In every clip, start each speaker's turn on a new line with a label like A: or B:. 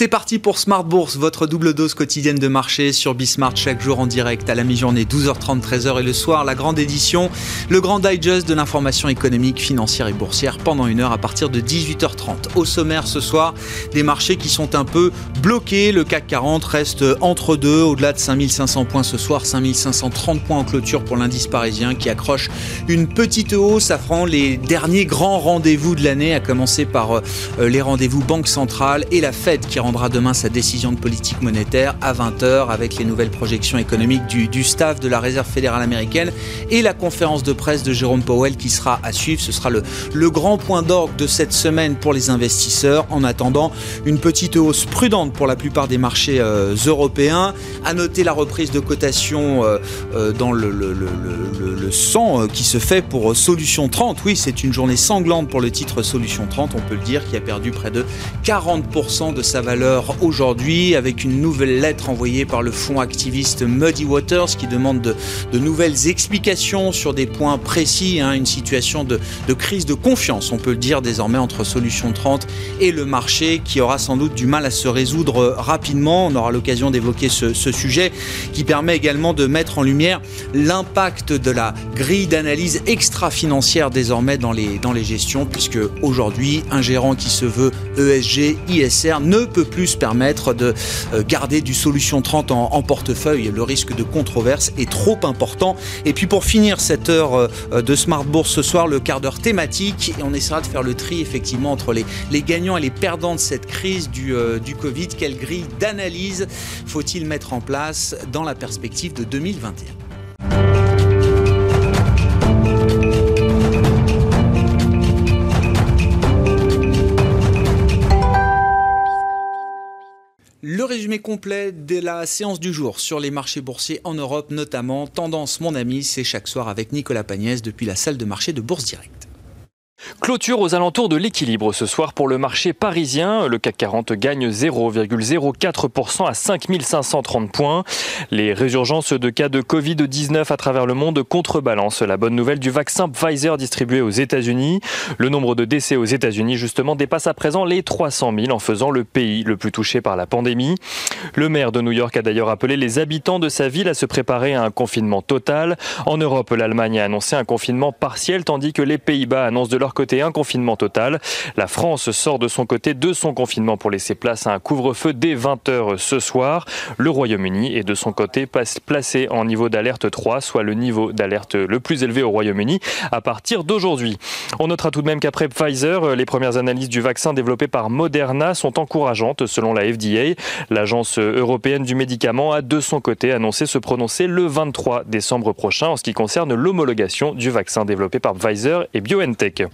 A: C'est parti pour Smart Bourse, votre double dose quotidienne de marché sur Bismart chaque jour en direct à la mi-journée 12h30, 13h et le soir la grande édition, le grand digest de l'information économique, financière et boursière pendant une heure à partir de 18h30. Au sommaire ce soir, des marchés qui sont un peu bloqués. Le CAC 40 reste entre deux, au-delà de 5500 points ce soir, 5530 points en clôture pour l'indice parisien qui accroche une petite hausse, affront les derniers grands rendez-vous de l'année, à commencer par euh, les rendez-vous Banque Centrale et la Fed qui rendra demain sa décision de politique monétaire à 20h avec les nouvelles projections économiques du, du, staff de la Réserve fédérale américaine et la conférence de presse de Jérôme Powell qui sera à suivre. Ce sera le, le grand point d'orgue de cette semaine pour les investisseurs en attendant une petite hausse prudente pour la plupart des marchés euh, européens. À noter la reprise de cotation euh, euh, dans le, le, le, sang qui se fait pour Solution 30. Oui, c'est une journée sanglante pour le titre Solution 30, on peut le dire, qui a perdu près de 40% de sa valeur valeur aujourd'hui avec une nouvelle lettre envoyée par le fonds activiste Muddy Waters qui demande de, nouvelles explications sur des points précis, hein, une situation de, crise de confiance, on peut le dire désormais entre Solution 30 et le marché qui aura sans doute du mal à se résoudre rapidement. On aura l'occasion d'évoquer ce, ce sujet qui permet également de mettre en lumière l'impact de la grille d'analyse extra-financière désormais dans les, dans les gestions puisque aujourd'hui un gérant qui se veut ESG, ISR ne peut plus permettre de euh, garder du solution 30 en, portefeuille. Le risque de controverse est trop important. Et puis pour finir cette heure euh, de Smart Bourse ce soir, le quart d'heure thématique, et on essaiera de faire le tri effectivement entre les, les gagnants et les perdants de cette crise du, euh, du Covid. Quelle grille d'analyse faut-il mettre en place dans la perspective de 2021 Le résumé complet de la séance du jour sur les marchés boursiers en Europe, notamment Tendance Mon Ami, c'est chaque soir avec Nicolas Pagnès depuis la salle de marché de Bourse Direct.
B: Clôture aux alentours de l'équilibre ce soir pour le marché parisien. Le CAC 40 gagne 0,04% à 5530 points. Les résurgences de cas de Covid-19 à travers le monde contrebalancent la bonne nouvelle du vaccin Pfizer distribué aux États-Unis. Le nombre de décès aux États-Unis justement dépasse à présent les 300 000 en faisant le pays le plus touché par la pandémie. Le maire de New York a d'ailleurs appelé les habitants de sa ville à se préparer à un confinement total. En Europe, l'Allemagne a annoncé un confinement partiel tandis que les Pays-Bas annoncent de leur côté un confinement total. La France sort de son côté de son confinement pour laisser place à un couvre-feu dès 20h ce soir. Le Royaume-Uni est de son côté placé en niveau d'alerte 3, soit le niveau d'alerte le plus élevé au Royaume-Uni à partir d'aujourd'hui. On notera tout de même qu'après Pfizer, les premières analyses du vaccin développé par Moderna sont encourageantes selon la FDA. L'agence européenne du médicament a de son côté annoncé se prononcer le 23 décembre prochain en ce qui concerne l'homologation du vaccin développé par Pfizer et BioNTech.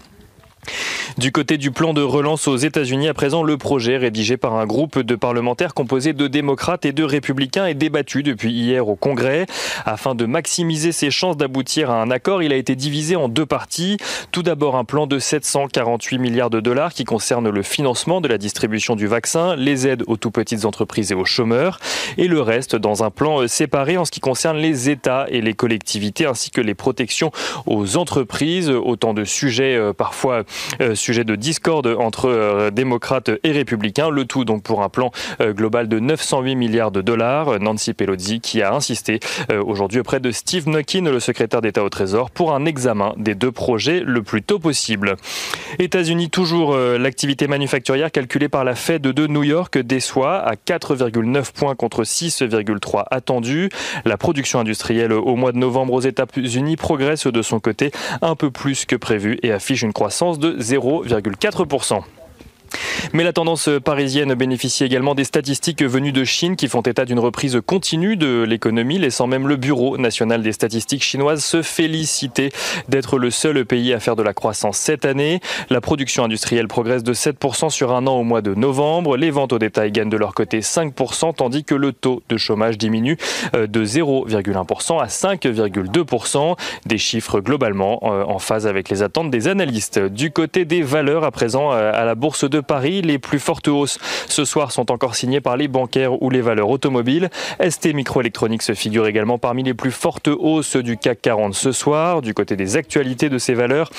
B: Du côté du plan de relance aux États-Unis, à présent, le projet rédigé par un groupe de parlementaires composé de démocrates et de républicains est débattu depuis hier au Congrès. Afin de maximiser ses chances d'aboutir à un accord, il a été divisé en deux parties. Tout d'abord, un plan de 748 milliards de dollars qui concerne le financement de la distribution du vaccin, les aides aux tout petites entreprises et aux chômeurs, et le reste dans un plan séparé en ce qui concerne les États et les collectivités ainsi que les protections aux entreprises. Autant de sujets euh, parfois euh, sujet de discorde entre euh, démocrates et républicains. Le tout donc pour un plan euh, global de 908 milliards de dollars. Nancy Pelosi qui a insisté euh, aujourd'hui auprès de Steve Mnuchin, le secrétaire d'État au Trésor, pour un examen des deux projets le plus tôt possible. États-Unis, toujours euh, l'activité manufacturière calculée par la Fed de New York déçoit à 4,9 points contre 6,3 attendus. La production industrielle au mois de novembre aux États-Unis progresse de son côté un peu plus que prévu et affiche une croissance de 0,4%. Mais la tendance parisienne bénéficie également des statistiques venues de Chine qui font état d'une reprise continue de l'économie, laissant même le Bureau national des statistiques chinoises se féliciter d'être le seul pays à faire de la croissance cette année. La production industrielle progresse de 7% sur un an au mois de novembre. Les ventes au détail gagnent de leur côté 5%, tandis que le taux de chômage diminue de 0,1% à 5,2%. Des chiffres globalement en phase avec les attentes des analystes. Du côté des valeurs, à présent à la bourse de Paris. Les plus fortes hausses ce soir sont encore signées par les bancaires ou les valeurs automobiles. ST Microelectronics figure également parmi les plus fortes hausses du CAC 40 ce soir. Du côté des actualités de ces valeurs,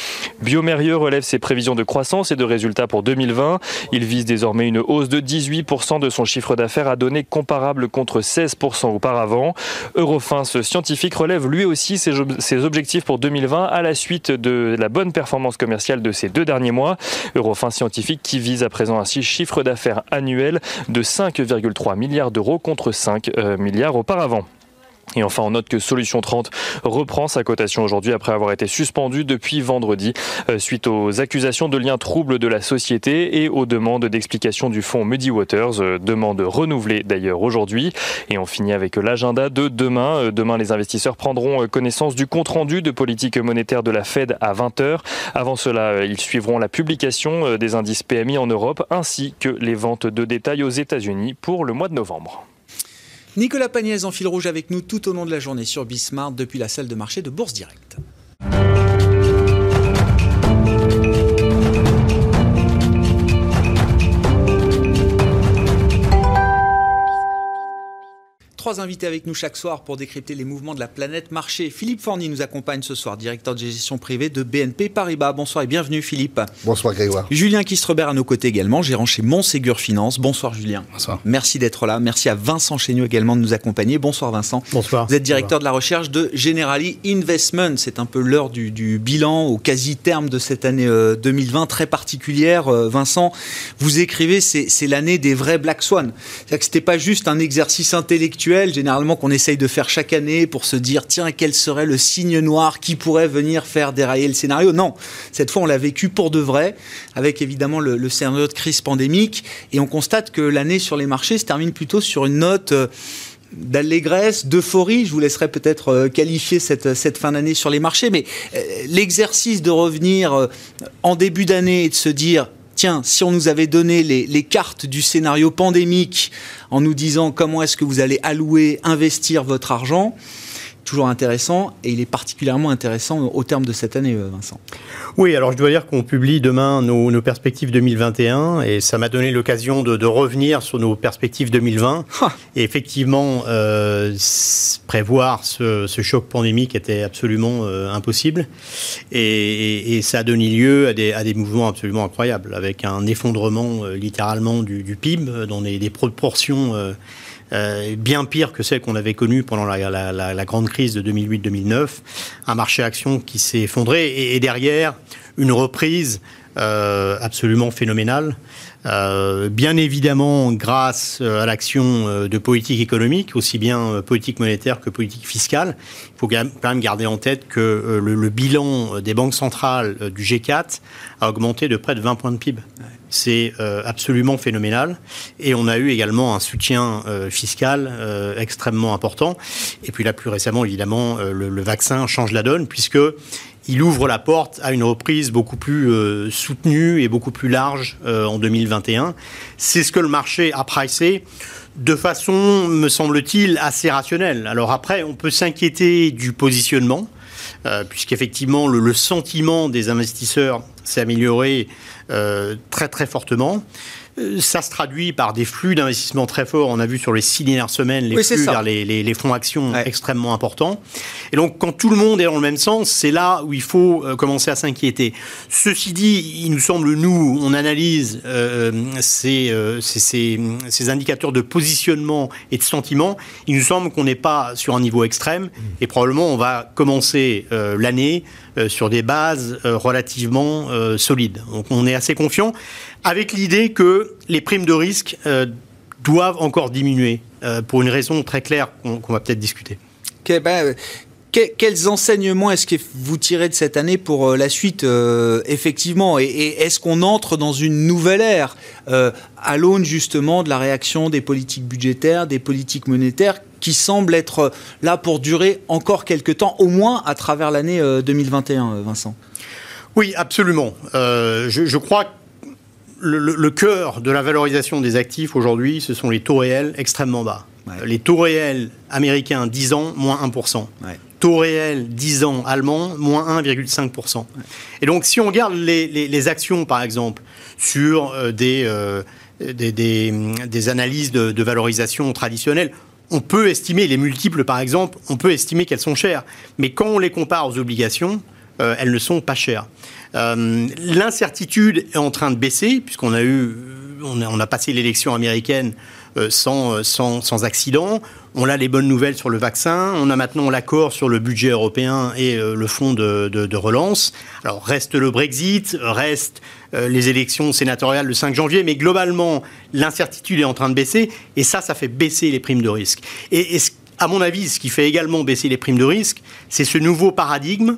B: Biomérieux relève ses prévisions de croissance et de résultats pour 2020. Il vise désormais une hausse de 18% de son chiffre d'affaires à données comparables contre 16% auparavant. Eurofins scientifique relève lui aussi ses, ses objectifs pour 2020 à la suite de la bonne performance commerciale de ces deux derniers mois. Eurofins scientifique qui vise à présent un chiffre d'affaires annuel de 5,3 milliards d'euros contre 5 euh, milliards auparavant. Et enfin, on note que Solution 30 reprend sa cotation aujourd'hui après avoir été suspendu depuis vendredi euh, suite aux accusations de liens troubles de la société et aux demandes d'explication du fonds Muddy Waters, euh, demande renouvelée d'ailleurs aujourd'hui. Et on finit avec l'agenda de demain. Euh, demain, les investisseurs prendront connaissance du compte-rendu de politique monétaire de la Fed à 20h. Avant cela, ils suivront la publication des indices PMI en Europe ainsi que les ventes de détail aux États-Unis pour le mois de novembre.
A: Nicolas Pagnès en fil rouge avec nous tout au long de la journée sur Bismart depuis la salle de marché de Bourse Directe. Trois invités avec nous chaque soir pour décrypter les mouvements de la planète marché. Philippe Forny nous accompagne ce soir, directeur de gestion privée de BNP Paribas. Bonsoir et bienvenue Philippe.
C: Bonsoir Grégoire.
A: Julien Kistrebert à nos côtés également, gérant chez Monségur Finance. Bonsoir Julien.
D: Bonsoir.
A: Merci d'être là. Merci à Vincent Chéniaud également de nous accompagner. Bonsoir Vincent.
D: Bonsoir.
A: Vous êtes directeur de la recherche de Generali Investment. C'est un peu l'heure du, bilan au quasi-terme de cette année 2020 euh, très particulière. Euh, Vincent, vous écrivez, c'est l'année des vrais Black Swan. C'est-à-dire que c'était pas juste un exercice intellectuel généralement qu'on essaye de faire chaque année pour se dire tiens quel serait le signe noir qui pourrait venir faire dérailler le scénario. Non, cette fois on l'a vécu pour de vrai, avec évidemment le, scénario de crise pandémique, et on constate que l'année sur les marchés se termine plutôt sur une note euh, d'allégresse, d'euphorie. Je vous laisserai peut-être euh, qualifier cette, cette fin d'année sur les marchés, mais euh, l'exercice de revenir en début d'année et de se dire tiens, si on nous avait donné les, cartes du scénario pandémique en nous disant comment est-ce que vous allez allouer, investir votre argent, toujours intéressant et il est particulièrement intéressant au terme de cette année, euh, Vincent.
D: Oui, alors je dois dire qu'on publie demain nos, perspectives 2021 et ça m'a donné l'occasion de, revenir sur nos perspectives 2020. Et effectivement, euh, prévoir ce, choc pandémique était absolument euh, impossible et, ça a donné lieu à des, mouvements absolument incroyables avec un effondrement littéralement du, PIB dans des, des proportions euh, bien pire que celle qu'on avait connue pendant la, grande crise de 2008-2009, un marché action qui s'est effondré et, derrière une reprise euh, absolument phénoménale. Euh, bien évidemment, grâce à l'action de politique économique, aussi bien politique monétaire que politique fiscale, il faut quand même garder en tête que le, bilan des banques centrales du G4 a augmenté de près de 20 points de PIB. C'est euh, absolument phénoménal. Et on a eu également un soutien euh, fiscal euh, extrêmement important. Et puis là, plus récemment, évidemment, le, vaccin change la donne puisque il ouvre la porte à une reprise beaucoup plus soutenue et beaucoup plus large en 2021. C'est ce que le marché a pricé de façon, me semble-t-il, assez rationnelle. Alors après, on peut s'inquiéter du positionnement, puisqu'effectivement, le, le sentiment des investisseurs s'est amélioré euh, très très fortement. Euh, ça se traduit par des flux d'investissement très forts. On a vu sur les six dernières semaines les flux vers les, fonds actions extrêmement importants. Et donc, quand tout le monde est dans le même sens, c'est là où il faut euh, commencer à s'inquiéter. Ceci dit, il nous semble, nous, on analyse ces, ces, indicateurs de positionnement et de sentiment. Il nous semble qu'on n'est pas sur un niveau extrême mmh. et probablement on va commencer l'année euh, sur des bases euh, relativement euh, solides. Donc on est assez confiant avec l'idée que les primes de risque doivent encore diminuer pour une raison très claire qu'on va peut-être discuter.
A: Ben, quels enseignements est-ce que vous tirez de cette année pour la suite, effectivement Et, est-ce qu'on entre dans une nouvelle ère à l'aune justement de la réaction des politiques budgétaires, des politiques monétaires qui semble être là pour durer encore quelques temps, au moins à travers l'année 2021, euh, Vincent?
D: Oui, absolument. Euh, je, crois le, cœur de la valorisation des actifs aujourd'hui, ce sont les taux réels extrêmement bas. Les taux réels américains 10 ans, moins 1%. taux réel 10 ans allemand, moins 1,5%. Et donc, si on regarde les, actions, par exemple, sur euh, euh, des, des, analyses de, valorisation traditionnelles, on peut estimer, les multiples par exemple, on peut estimer qu'elles sont chères. Mais quand on les compare aux obligations, euh, elles ne sont pas chères. L'incertitude est en train de baisser, puisqu'on a on a, passé l'élection américaine sans, sans, sans, accident. On a les bonnes nouvelles sur le vaccin. On a maintenant l'accord sur le budget européen et euh, le fonds de, relance. Alors reste le Brexit, reste euh, les élections sénatoriales le 5 janvier, mais globalement, l'incertitude est en train de baisser et ça, ça fait baisser les primes de risque. Et, à mon avis, ce qui fait également baisser les primes de risque, c'est ce nouveau paradigme.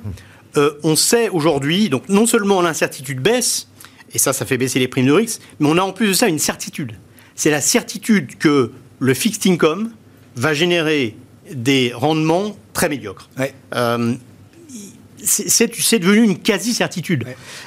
D: Euh, on sait aujourd'hui, donc non seulement l'incertitude baisse, et ça, ça fait baisser les primes de risque, mais on a en plus de ça une certitude. C'est la certitude que le fixed income, va générer des rendements très médiocres. Euh, c'est devenu une quasi-certitude.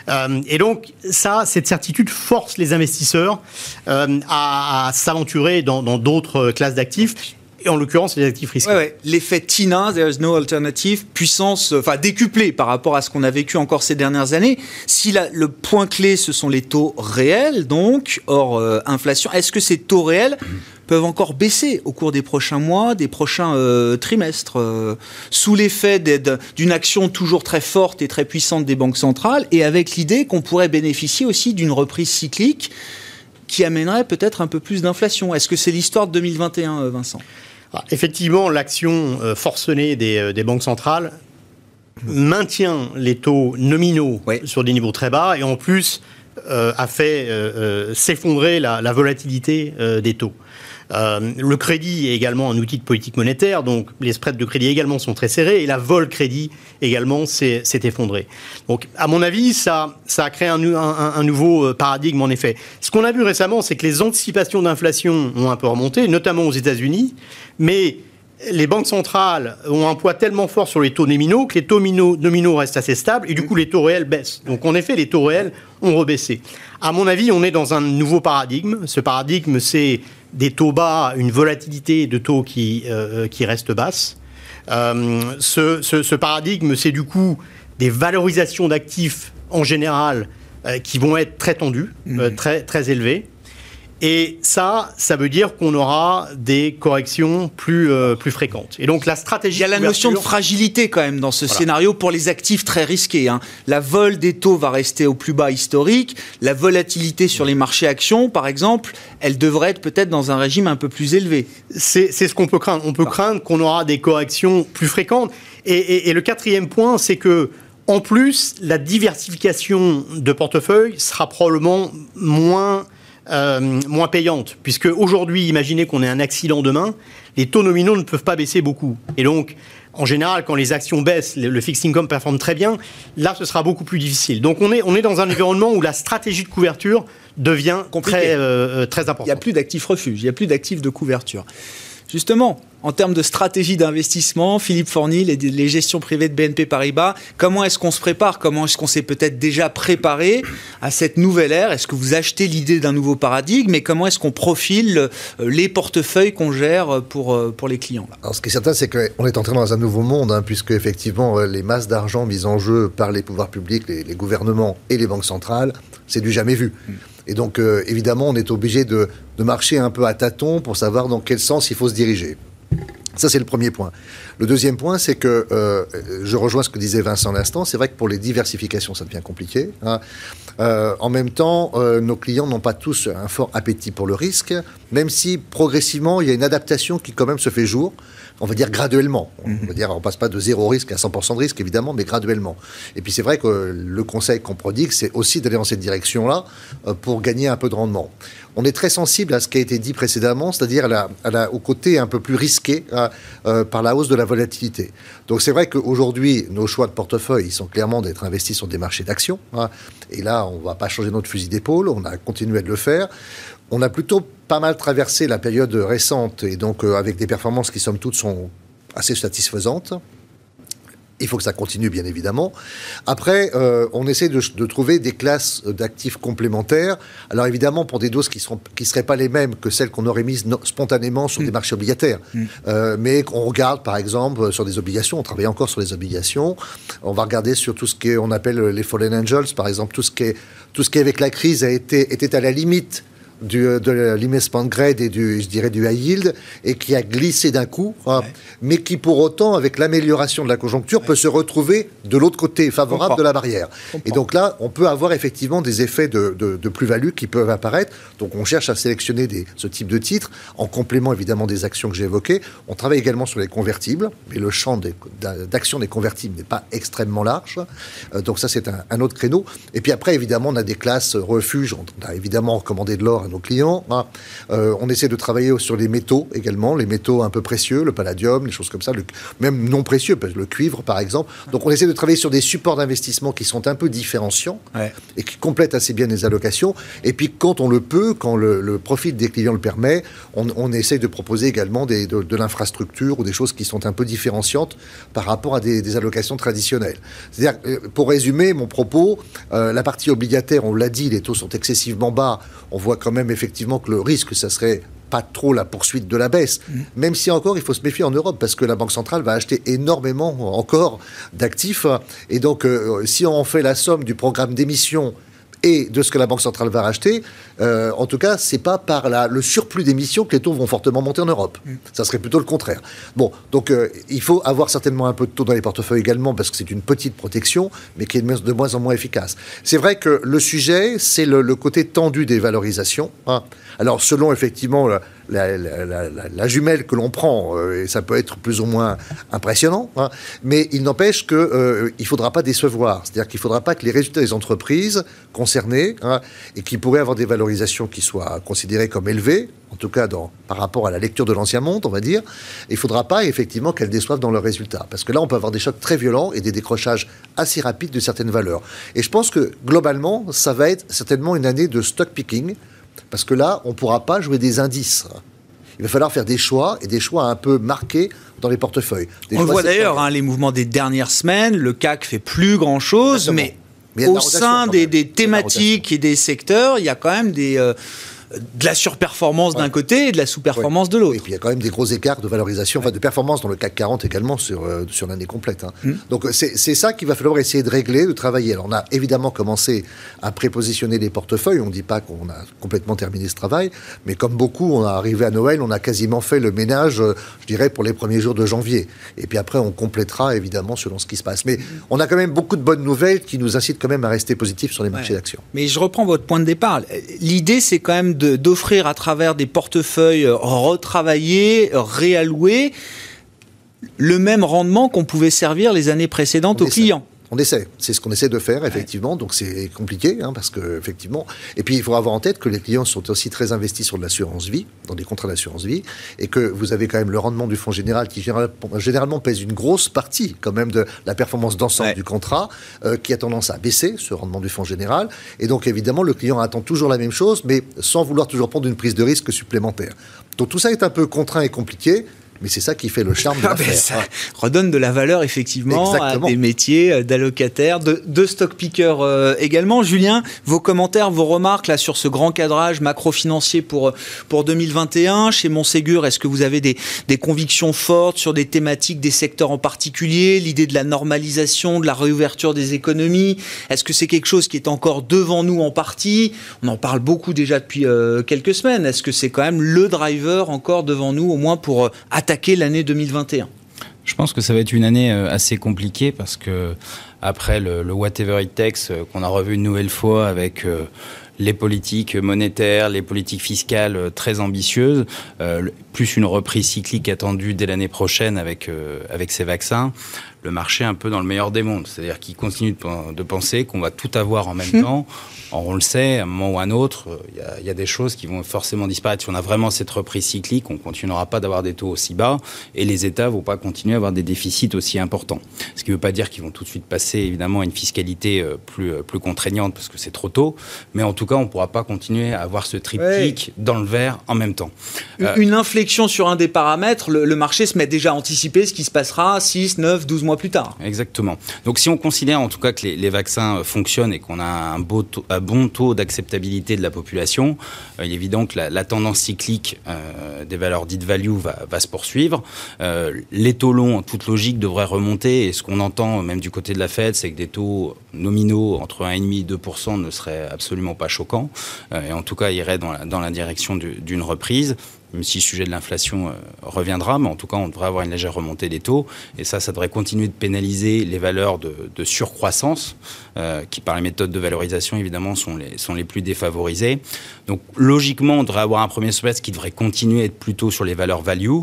D: Euh, et donc, ça, cette certitude force les investisseurs euh, à, s'aventurer dans d'autres classes d'actifs et en l'occurrence les actifs risqués.
A: L'effet TINA, there is no alternative, puissance, enfin décuplé par rapport à ce qu'on a vécu encore ces dernières années. Si le point clé, ce sont les taux réels, donc, hors inflation, est-ce que ces taux réels peuvent encore baisser au cours des prochains mois, des prochains euh, trimestres, euh, sous l'effet d'une action toujours très forte et très puissante des banques centrales, et avec l'idée qu'on pourrait bénéficier aussi d'une reprise cyclique qui amènerait peut-être un peu plus d'inflation? Est-ce que c'est l'histoire de 2021, euh, Vincent?
D: Effectivement, l'action forcenée des, banques centrales maintient les taux nominaux sur des niveaux très bas et en plus a fait s'effondrer la, la, volatilité des taux. Euh, le crédit est également un outil de politique monétaire, donc les spreads de crédit également sont très serrés et la vol crédit également s'est effondrée. Donc, à mon avis, ça, a créé un, un, nouveau euh, paradigme en effet. Ce qu'on a vu récemment, c'est que les anticipations d'inflation ont un peu remonté, notamment aux États-Unis, mais les banques centrales ont un poids tellement fort sur les taux nominaux que les taux nominaux restent assez stables et du coup les taux réels baissent. Donc en effet, les taux réels ont rebaissé. À mon avis, on est dans un nouveau paradigme. Ce paradigme, c'est des taux bas, une volatilité de taux qui, euh, qui reste basse. Euh, ce, paradigme, c'est du coup des valorisations d'actifs en général euh, qui vont être très tendues, mmh. très, très élevées. Et ça, ça veut dire qu'on aura des corrections plus, euh, plus fréquentes. Et donc la stratégie.
A: Il y a la notion de fragilité quand même dans ce scénario pour les actifs très risqués. Hein. La vol des taux va rester au plus bas historique. La volatilité sur les marchés actions, par exemple, elle devrait être peut-être dans un régime un peu plus élevé.
D: C'est ce qu'on peut craindre. On peut craindre qu'on aura des corrections plus fréquentes. Et, et le quatrième point, c'est que en plus, la diversification de portefeuille sera probablement moins euh, moins payante. Puisque aujourd'hui, imaginez qu'on ait un accident demain, les taux nominaux ne peuvent pas baisser beaucoup. Et donc, en général, quand les actions baissent, le, fixed income performe très bien. Là, ce sera beaucoup plus difficile. Donc, on est, on est dans un environnement où la stratégie de couverture devient très, euh, euh, très importante.
A: Il n'y a plus d'actifs refuge, il n'y a plus d'actifs de couverture. Justement, en termes de stratégie d'investissement, Philippe Forny, les, gestions privées de BNP Paribas, comment est-ce qu'on se prépare? Comment est-ce qu'on s'est peut-être déjà préparé à cette nouvelle ère? Est-ce que vous achetez l'idée d'un nouveau paradigme? Et comment est-ce qu'on profile euh, les portefeuilles qu'on gère pour, euh, pour les clients?
C: Alors, ce qui est certain, c'est qu'on est entré dans un nouveau monde, hein, puisque effectivement, euh, les masses d'argent mises en jeu par les pouvoirs publics, les, gouvernements et les banques centrales, c'est du jamais vu. Mm. Et donc, évidemment, on est obligé de, de marcher un peu à tâtons pour savoir dans quel sens il faut se diriger. Ça, c'est le premier point. Le deuxième point, c'est que euh, je rejoins ce que disait Vincent l'instant. C'est vrai que pour les diversifications, ça devient compliqué. Hein. Euh, en même temps, euh, nos clients n'ont pas tous un fort appétit pour le risque, même si progressivement, il y a une adaptation qui quand même se fait jour on va dire graduellement. On ne mhm. dire, on passe pas de zéro risque à 100% de risque, évidemment, mais graduellement. Et puis c'est vrai que le conseil qu'on prodigue, c'est aussi d'aller dans cette direction-là pour gagner un peu de rendement on est très sensible à ce qui a été dit précédemment, c'est-à-dire au côté un peu plus risqué hein, euh, par la hausse de la volatilité. Donc c'est vrai qu'aujourd'hui, nos choix de portefeuille, ils sont clairement d'être investis sur des marchés d'actions. Hein. et là, on ne va pas changer notre fusil d'épaule, on a continué de le faire. On a plutôt pas mal traversé la période récente, et donc euh, avec des performances qui, somme toute, sont assez satisfaisantes. Il faut que ça continue, bien évidemment. Après, euh, on essaie de, de, trouver des classes d'actifs complémentaires. Alors évidemment, pour des doses qui ne qui seraient pas les mêmes que celles qu'on aurait mises spontanément sur mm. des marchés obligataires. Mm. Euh, mais on regarde, par exemple, sur des obligations. On travaille encore sur les obligations. On va regarder sur tout ce qu'on appelle les fallen angels, par exemple, tout ce qui est, tout ce qui avec la crise a été, était à la limite du, euh, de l'investment grade et du, je dirais, du high yield, et qui a glissé d'un coup, hein, mais qui pour autant, avec l'amélioration de la conjoncture, peut se retrouver de l'autre côté, favorable de la barrière. Et donc là, on peut avoir effectivement des effets de, de, plus-value qui peuvent apparaître. Donc on cherche à sélectionner des, ce type de titres, en complément évidemment des actions que j'ai évoquées. On travaille également sur les convertibles, mais le champ d'action des, convertibles n'est pas extrêmement large. Euh, donc ça, c'est un, un, autre créneau. Et puis après, évidemment, on a des classes refuges. On a évidemment recommandé de l'or nos clients. Hein. Euh, on essaie de travailler sur les métaux également, les métaux un peu précieux, le palladium, les choses comme ça, même non précieux, le cuivre par exemple. Donc on essaie de travailler sur des supports d'investissement qui sont un peu différenciants et qui complètent assez bien les allocations. Et puis quand on le peut, quand le, profil des clients le permet, on, essaie de proposer également de, l'infrastructure ou des choses qui sont un peu différenciantes par rapport à des, allocations traditionnelles. C'est-à-dire, euh, pour résumer mon propos, euh, la partie obligataire, on l'a dit, les taux sont excessivement bas. On voit quand même effectivement que le risque, ça serait pas trop la poursuite de la baisse, mm. même si encore il faut se méfier en Europe parce que la Banque centrale va acheter énormément encore d'actifs et donc euh, si on fait la somme du programme d'émission et de ce que la Banque centrale va racheter, euh, en tout cas, c'est pas par la, le surplus d'émissions que les taux vont fortement monter en Europe. Mm. Ça serait plutôt le contraire. Bon, donc euh, il faut avoir certainement un peu de taux dans les portefeuilles également parce que c'est une petite protection, mais qui est de moins en moins efficace. C'est vrai que le sujet, c'est le, côté tendu des valorisations. Hein. Alors, selon effectivement la, jumelle que l'on prend, euh, et ça peut être plus ou moins impressionnant, hein, mais il n'empêche qu'il euh, ne faudra pas décevoir. C'est-à-dire qu'il ne faudra pas que les résultats des entreprises concernées, hein, et qui pourraient avoir des valorisations qui soient considérées comme élevées, en tout cas par rapport à la lecture de l'ancien monde, on va dire, il ne faudra pas effectivement qu'elles déçoivent dans leurs résultats. Parce que là, on peut avoir des chocs très violents et des décrochages assez rapides de certaines valeurs. Et je pense que globalement, ça va être certainement une année de stock picking parce que là, on ne pourra pas jouer des indices. Il va falloir faire des choix et des choix un peu marqués dans les portefeuilles.
A: on le voit d'ailleurs, hein, les mouvements des dernières semaines, le CAC fait plus grand-chose, mais, au sein des, thématiques et des secteurs, il y a quand même des... Euh, de la surperformance d'un côté et de la sous-performance de l'autre.
C: Et puis il y a quand même des gros écarts de valorisation, enfin de performance dans le CAC 40 également sur, euh, sur l'année complète. Hein. Hmm. Donc c'est ça qu'il va falloir essayer de régler, de travailler. Alors on a évidemment commencé à prépositionner les portefeuilles, on ne dit pas qu'on a complètement terminé ce travail, mais comme beaucoup, on a arrivé à Noël, on a quasiment fait le ménage, euh, je dirais, pour les premiers jours de janvier. Et puis après, on complétera évidemment selon ce qui se passe. Mais on a quand même beaucoup de bonnes nouvelles qui nous incitent quand même à rester positifs sur les marchés d'actions.
A: Mais je reprends votre point de départ. L'idée, c'est quand même d'offrir à travers des portefeuilles retravaillés, réalloués, le même rendement qu'on pouvait servir les années précédentes aux clients.
C: On essaie, c'est ce qu'on essaie de faire effectivement. Donc c'est compliqué hein, parce que effectivement. Et puis il faut avoir en tête que les clients sont aussi très investis sur de l'assurance vie, dans des contrats d'assurance vie, et que vous avez quand même le rendement du fonds général qui généralement pèse une grosse partie quand même de la performance d'ensemble du contrat, euh, qui a tendance à baisser ce rendement du fonds général. Et donc évidemment le client attend toujours la même chose, mais sans vouloir toujours prendre une prise de risque supplémentaire. Donc tout ça est un peu contraint et compliqué mais c'est ça qui fait le charme de ah ben, Ça
A: redonne de la valeur effectivement à des métiers euh, d'allocataires, de, stock pickers euh, également. Julien, vos commentaires, vos remarques là sur ce grand cadrage macro-financier pour, euh, pour 2021 chez Montségur, est-ce que vous avez des, des convictions fortes sur des thématiques, des secteurs en particulier, l'idée de la normalisation, de la réouverture des économies? Est-ce que c'est quelque chose qui est encore devant nous en partie? On en parle beaucoup déjà depuis quelques semaines. Est-ce que c'est quand même le driver encore devant nous, au moins pour attaquer l'année 2021
E: je pense que ça va être une année euh, assez compliquée parce que après le, whatever it takes euh, qu'on a revu une nouvelle fois avec euh, les politiques monétaires, les politiques fiscales très ambitieuses, plus une reprise cyclique attendue dès l'année prochaine avec avec ces vaccins, le marché un peu dans le meilleur des mondes, c'est-à-dire qu'il continue de, penser qu'on va tout avoir en même temps on le sait, à un moment ou à un autre, il y, a des choses qui vont forcément disparaître. Si on a vraiment cette reprise cyclique, on continuera pas d'avoir des taux aussi bas et les États vont pas continuer à avoir des déficits aussi importants. Ce qui ne veut pas dire qu'ils vont tout de suite passer évidemment à une fiscalité euh, plus, euh, plus contraignante parce que c'est trop tôt. Mais en tout cas, on ne pourra pas continuer à avoir ce triptyque dans le vert en même temps.
A: Une inflexion sur un des paramètres, le, marché se met déjà à anticiper ce qui se passera 6, 9, 12 mois plus tard.
E: Exactement. Donc si on considère en tout cas que les, vaccins euh, fonctionnent et qu'on a un, beau un bon taux d'acceptabilité de la population, euh, il est évident que la, tendance cyclique euh, des valeurs dites value va, se poursuivre. les taux longs, en toute logique, devraient remonter et ce qu'on entend même du côté de la Fed, c'est que des taux nominaux entre 1,5 et 2 ne seraient absolument pas choquants et en tout cas iraient dans dans la direction d'une reprise même si le sujet de l'inflation euh, reviendra, mais en tout cas, on devrait avoir une légère remontée des taux. Et ça, ça devrait continuer de pénaliser les valeurs de, surcroissance, euh, qui par les méthodes de valorisation, évidemment, sont les, sont les plus défavorisées. Donc, logiquement, on devrait avoir un premier semestre qui devrait continuer à être plutôt sur les valeurs value.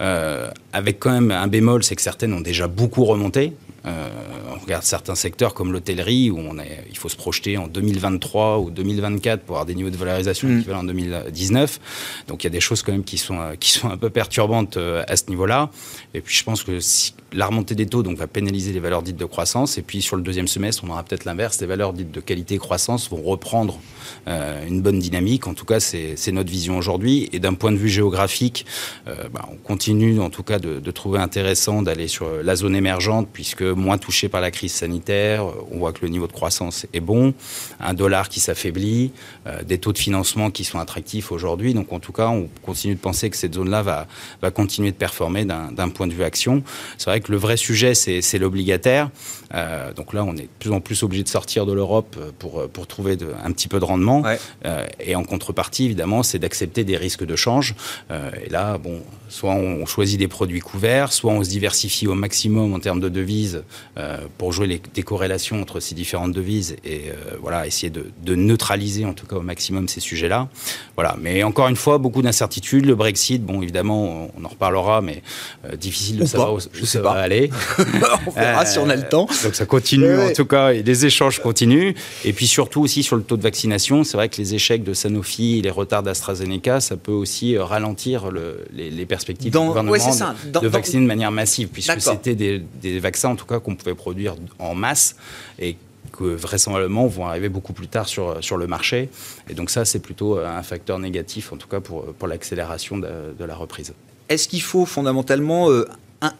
E: Euh, avec quand même un bémol, c'est que certaines ont déjà beaucoup remonté. Euh, on regarde certains secteurs comme l'hôtellerie où on est, il faut se projeter en 2023 ou 2024 pour avoir des niveaux de valorisation mm. équivalents en 2019. Donc il y a des choses quand même qui sont, euh, qui sont un peu perturbantes euh, à ce niveau-là. Et puis je pense que si, la remontée des taux donc, va pénaliser les valeurs dites de croissance. Et puis sur le deuxième semestre, on aura peut-être l'inverse. Les valeurs dites de qualité et croissance vont reprendre une bonne dynamique. En tout cas, c'est notre vision aujourd'hui. Et d'un point de vue géographique, bah, on continue en tout cas de, trouver intéressant d'aller sur la zone émergente puisque moins touché par la crise sanitaire. On voit que le niveau de croissance est bon, un dollar qui s'affaiblit, euh, des taux de financement qui sont attractifs aujourd'hui. Donc en tout cas, on continue de penser que cette zone-là va, va continuer de performer d'un point de vue action. C'est vrai que le vrai sujet, c'est l'obligataire. Euh, donc là, on est de plus en plus obligé de sortir de l'Europe pour, pour trouver de, un petit peu de rendement. Euh, et en contrepartie, évidemment, c'est d'accepter des risques de change. et là, bon, soit on choisit des produits couverts, soit on se diversifie au maximum en termes de devises euh, pour jouer les, des corrélations entre ces différentes devises et euh, voilà, essayer de, de, neutraliser en tout cas au maximum ces sujets-là. Voilà. Mais encore une fois, beaucoup d'incertitudes. Le Brexit, bon, évidemment, on en reparlera, mais euh, difficile de savoir où,
A: je sais
E: va aller.
A: on verra si on a le temps.
E: Donc ça continue en tout cas, et les échanges continuent. Et puis surtout aussi sur le taux de vaccination, c'est vrai que les échecs de Sanofi, les retards d'AstraZeneca, ça peut aussi ralentir le, les, les, perspectives du gouvernement de, vacciner de manière massive, puisque c'était des, des vaccins en tout cas qu'on pouvait produire en masse et que vraisemblablement vont arriver beaucoup plus tard sur, sur le marché. Et donc ça, c'est plutôt un facteur négatif, en tout cas pour, pour l'accélération de, de, la reprise.
A: Est-ce qu'il faut fondamentalement euh,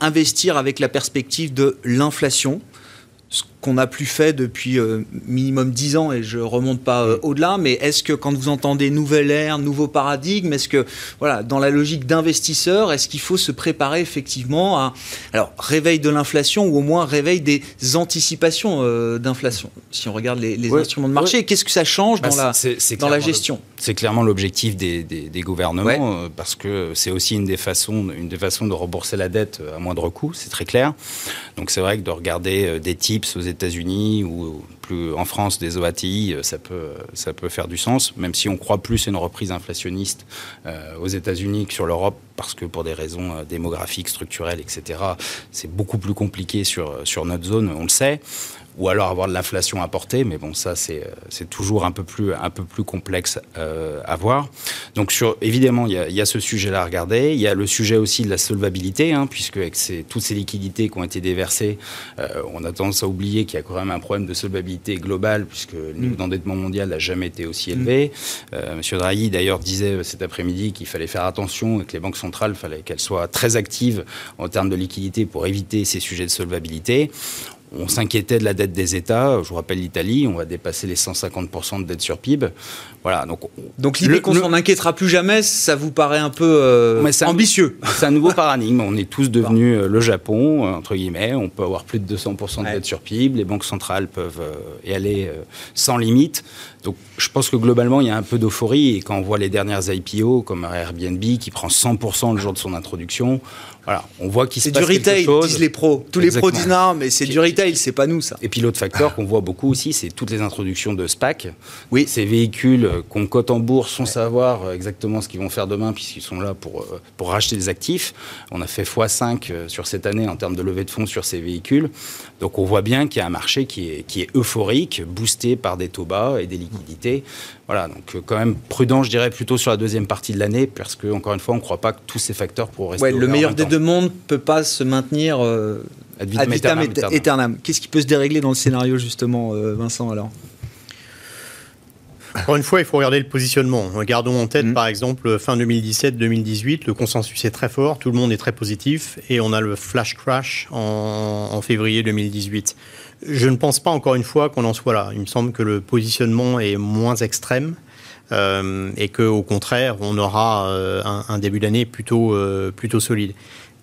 A: investir avec la perspective de l'inflation qu'on n'a plus fait depuis euh, minimum 10 ans, et je remonte pas euh, au-delà, mais est-ce que quand vous entendez nouvelle ère, nouveau paradigme, est-ce que, voilà, dans la logique d'investisseur, est-ce qu'il faut se préparer effectivement à, alors, réveil de l'inflation ou au moins réveil des anticipations euh, d'inflation Si on regarde les, instruments de marché, qu'est-ce que ça change bah, dans, la, dans la gestion?
E: C'est clairement l'objectif des, des, gouvernements, parce que c'est aussi une des, façons, une des façons de rembourser la dette à moindre coût, c'est très clair. Donc c'est vrai que de regarder des tips aux États-Unis ou plus en France des OATI, euh, ça peut, ça peut faire du sens, même si on croit plus à une reprise inflationniste euh, aux États-Unis que sur l'Europe, parce que pour des raisons euh, démographiques, structurelles, etc., c'est beaucoup plus compliqué sur, sur notre zone, on le sait ou alors avoir de l'inflation apportée, mais bon, ça c'est euh, toujours un peu plus, un peu plus complexe euh, à voir. Donc sur, évidemment, il y, a, il y a ce sujet-là à regarder. Il y a le sujet aussi de la solvabilité, hein, puisque avec ces, toutes ces liquidités qui ont été déversées, euh, on a tendance à oublier qu'il y a quand même un problème de solvabilité globale, puisque le niveau mm. d'endettement mondial n'a jamais été aussi élevé. Mm. Euh, Monsieur Draghi d'ailleurs disait cet après-midi qu'il fallait faire attention et que les banques centrales, il fallait qu'elles soient très actives en termes de liquidité pour éviter ces sujets de solvabilité on s'inquiétait de la dette des États. Je vous rappelle l'Italie, on va dépasser les 150% de dette sur PIB. Voilà. Donc,
A: donc l'idée qu'on s'en inquiétera plus jamais, ça vous paraît un peu euh, ambitieux
E: C'est un nouveau paradigme. On est tous devenus euh, le Japon, entre guillemets. On peut avoir plus de 200% de dette sur PIB. Les banques centrales peuvent euh, y aller sans limite. Donc je pense que globalement, il y a un peu d'euphorie. Et quand on voit les dernières IPO, comme Airbnb, qui prend 100% le jour de son introduction, voilà, on voit qu'il se passe quelque chose. C'est du retail,
A: disent les pros. Tous les pros disent non, mais c'est du retail, c'est pas nous ça.
E: Et puis l'autre facteur qu'on voit beaucoup aussi, c'est toutes les introductions de SPAC. Oui. Ces véhicules qu'on cote en bourse sans savoir exactement ce qu'ils vont faire demain, puisqu'ils sont là pour, euh, pour racheter des actifs. On a fait x5 euh, sur cette année en termes de levée de fonds sur ces véhicules. Donc on voit bien qu'il y a un marché qui est, qui est euphorique, boosté par des taux bas et des liquidités. Voilà, donc euh, quand même prudent, je dirais, plutôt sur la deuxième partie de l'année, parce que encore une fois, on ne croit pas que tous ces facteurs pourront rester.
A: Ouais, le meilleur des deux mondes ne peut pas se maintenir euh, ad vitam, aeternam. Qu'est-ce qui peut se dérégler dans le scénario, justement, euh, Vincent, alors?
D: Encore une fois, il faut regarder le positionnement. Gardons en tête, mm. par exemple, fin 2017-2018, le consensus est très fort, tout le monde est très positif, et on a le flash crash en, en février 2018. Je ne pense pas, encore une fois, qu'on en soit là. Il me semble que le positionnement est moins extrême. Euh, et qu'au contraire, on aura euh, un, un, début d'année plutôt, euh, plutôt solide.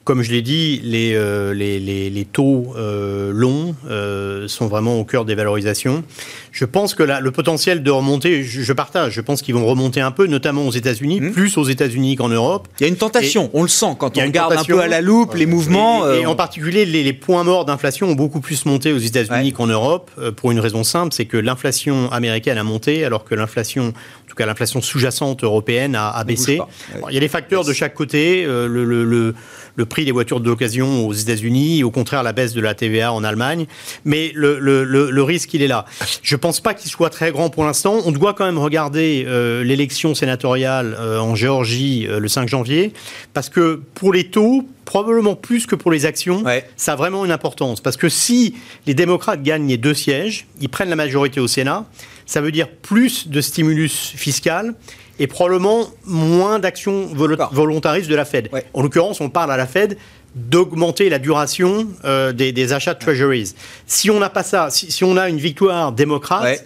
D: Comme je l'ai dit, les, euh, les, les, les, taux euh, longs euh, sont vraiment au cœur des valorisations. Je pense que le potentiel de remonter, je, je partage, je pense qu'ils vont remonter un peu, notamment aux États-Unis, mmh. plus aux États-Unis qu'en Europe.
A: Il y a une tentation, et on le sent quand on regarde un peu à la loupe les mouvements.
D: Et, et en particulier, les, les points morts d'inflation ont beaucoup plus monté aux États-Unis ouais. qu'en Europe, pour une raison simple, c'est que l'inflation américaine a monté, alors que l'inflation, en tout cas l'inflation sous-jacente européenne, a, a baissé. Ouais. il y a des facteurs de chaque côté. le, le, le le prix des voitures d'occasion aux États-Unis, au contraire la baisse de la TVA en Allemagne. Mais le, le, le, le risque, il est là. Je ne pense pas qu'il soit très grand pour l'instant. On doit quand même regarder euh, l'élection sénatoriale euh, en Géorgie euh, le 5 janvier, parce que pour les taux, probablement plus que pour les actions, ouais. ça a vraiment une importance. Parce que si les démocrates gagnent les deux sièges, ils prennent la majorité au Sénat, ça veut dire plus de stimulus fiscal et probablement moins d'actions volontaristes de la Fed. Ouais. En l'occurrence, on parle à la Fed d'augmenter la duration euh, des, des, achats de treasuries. Si on n'a pas ça, si, si, on a une victoire démocrate, ouais.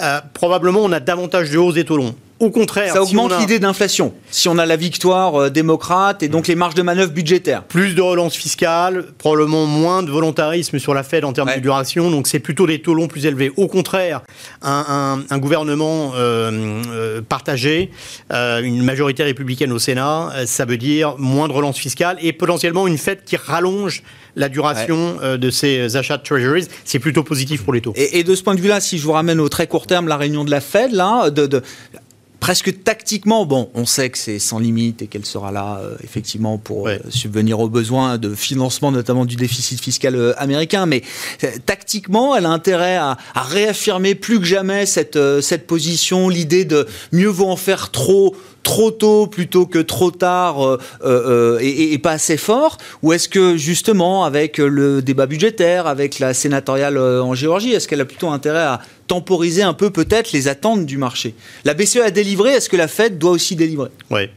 D: euh, probablement on a davantage de hausse des taux longs. Au contraire,
A: ça augmente si a... l'idée d'inflation. Si on a la victoire euh, démocrate et donc les marges de manœuvre budgétaires.
D: Plus de relance fiscale, probablement moins de volontarisme sur la Fed en termes ouais. de duration. Donc c'est plutôt des taux longs plus élevés. Au contraire, un, un, un gouvernement euh, euh, partagé, euh, une majorité républicaine au Sénat, euh, ça veut dire moins de relance fiscale et potentiellement une Fed qui rallonge la duration ouais. de ces achats de treasuries, c'est plutôt positif pour les taux.
A: Et, et, de ce point de vue-là, si je vous ramène au très court terme la réunion de la Fed, là, de, de presque tactiquement, bon, on sait que c'est sans limite et qu'elle sera là euh, effectivement pour ouais. euh, subvenir aux besoins de financement, notamment du déficit fiscal euh, américain. Mais tactiquement, elle a intérêt à, à réaffirmer plus que jamais cette, cette position, l'idée de mieux vaut en faire trop trop tôt plutôt que trop tard euh, euh, et, et, pas assez fort Ou est-ce que justement, avec le débat budgétaire, avec la sénatoriale en Géorgie, est-ce qu'elle a plutôt intérêt à temporiser un peu peut-être les attentes du marché? La BCE a délivré, est-ce que la Fed doit aussi délivrer?
D: Oui.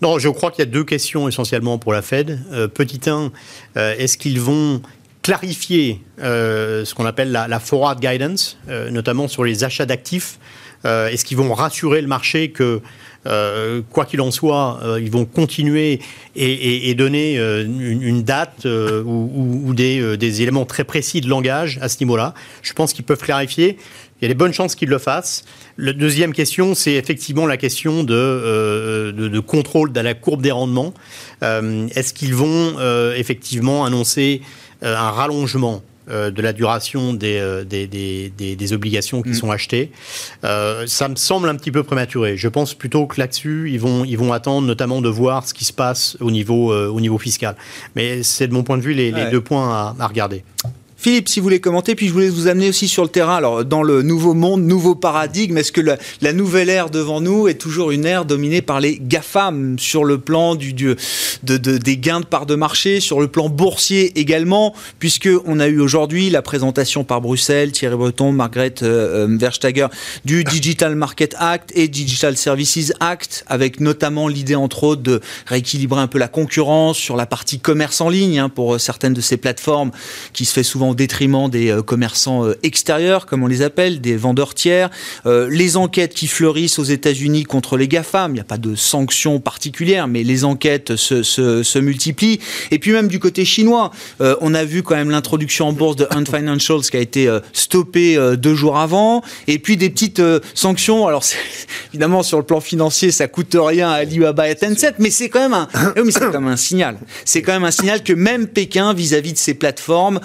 D: Non, je crois qu'il y a deux questions essentiellement pour la Fed. Euh, petit 1, euh, est-ce qu'ils vont clarifier euh, ce qu'on appelle la, la, forward guidance, notamment sur les achats d'actifs? Est-ce qu'ils vont rassurer le marché que euh, quoi qu'il en soit, euh, ils vont continuer et, donner euh, une, date ou, des, éléments très précis de langage à ce niveau-là. Je pense qu'ils peuvent clarifier. Il y a des bonnes chances qu'ils le fassent. La deuxième question, c'est effectivement la question de, de, contrôle de la courbe des rendements. Est-ce qu'ils vont effectivement annoncer un rallongement? De la duration des, euh, des, des, des obligations qui mmh. sont achetées. Euh, ça me semble un petit peu prématuré. Je pense plutôt que là-dessus, ils vont, ils vont attendre notamment de voir ce qui se passe au niveau, euh, au niveau fiscal. Mais c'est de mon point de vue les, ouais. les deux points à, à regarder.
A: Philippe, si vous voulez commenter, puis je voulais vous amener aussi sur le terrain. Alors, dans le nouveau monde, nouveau paradigme, est-ce que la, nouvelle ère devant nous est toujours une ère dominée par les GAFAM sur le plan des gains de part de marché, sur le plan boursier également, puisque on a eu aujourd'hui la présentation par Bruxelles, Thierry Breton, Margaret euh, euh Verstager, du Digital Market Act et Digital Services Act, avec notamment l'idée entre autres de rééquilibrer un peu la concurrence sur la partie commerce en ligne hein, pour certaines de ces plateformes qui se fait souvent au détriment des euh, commerçants euh, extérieurs, comme on les appelle, des vendeurs tiers. Euh, les enquêtes qui fleurissent aux États-Unis contre les GAFAM, il n'y a pas de sanctions particulières, mais les enquêtes se, multiplient. Et puis même du côté chinois, on a vu quand même l'introduction en bourse de Hunt Financials qui a été stoppée deux jours avant. Et puis des petites sanctions. Alors évidemment sur le plan financier, ça coûte rien à Alibaba et Tencent, mais c'est quand même un, c'est quand même un signal. C'est quand même un signal que même Pékin, vis-à-vis -vis de ces plateformes,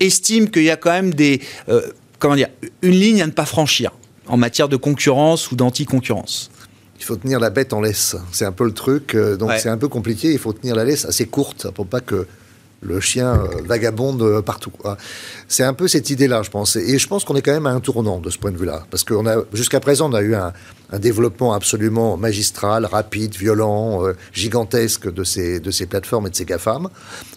A: estime qu'il y a quand même des, euh, comment dire, une ligne à ne pas franchir en matière de concurrence ou d'anti-concurrence
C: il faut tenir la bête en laisse. C'est un peu le truc. Euh, donc ouais. c'est un peu compliqué. Il faut tenir la laisse assez courte pour pas que le chien euh, vagabonde partout. C'est un peu cette idée-là, je pense. Et je pense qu'on est quand même à un tournant de ce point de vue-là. Parce qu'on jusqu'à présent, on a eu un, développement absolument magistral, rapide, violent, euh, gigantesque de ces, de ces plateformes et de ces GAFAM.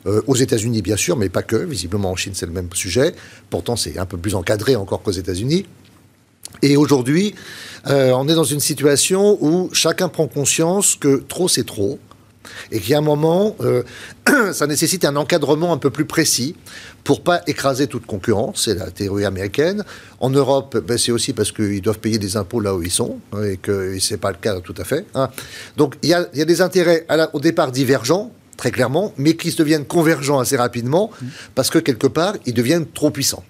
C: Euh, aux États-Unis, bien sûr, mais pas que. Visiblement, en Chine, c'est le même sujet. Pourtant, c'est un peu plus encadré encore qu'aux États-Unis. Et aujourd'hui, euh, on est dans une situation où chacun prend conscience que trop c'est trop et qu'il y a un moment, euh, ça nécessite un encadrement un peu plus précis pour pas écraser toute concurrence. C'est la théorie américaine. En Europe, ben, c'est aussi parce qu'ils doivent payer des impôts là où ils sont hein, et que c'est pas le cas tout à fait. hein. Donc il y a, il y a des intérêts à la- au départ divergents. Très clairement, mais qui se deviennent convergents assez rapidement parce que quelque part, ils deviennent trop puissants.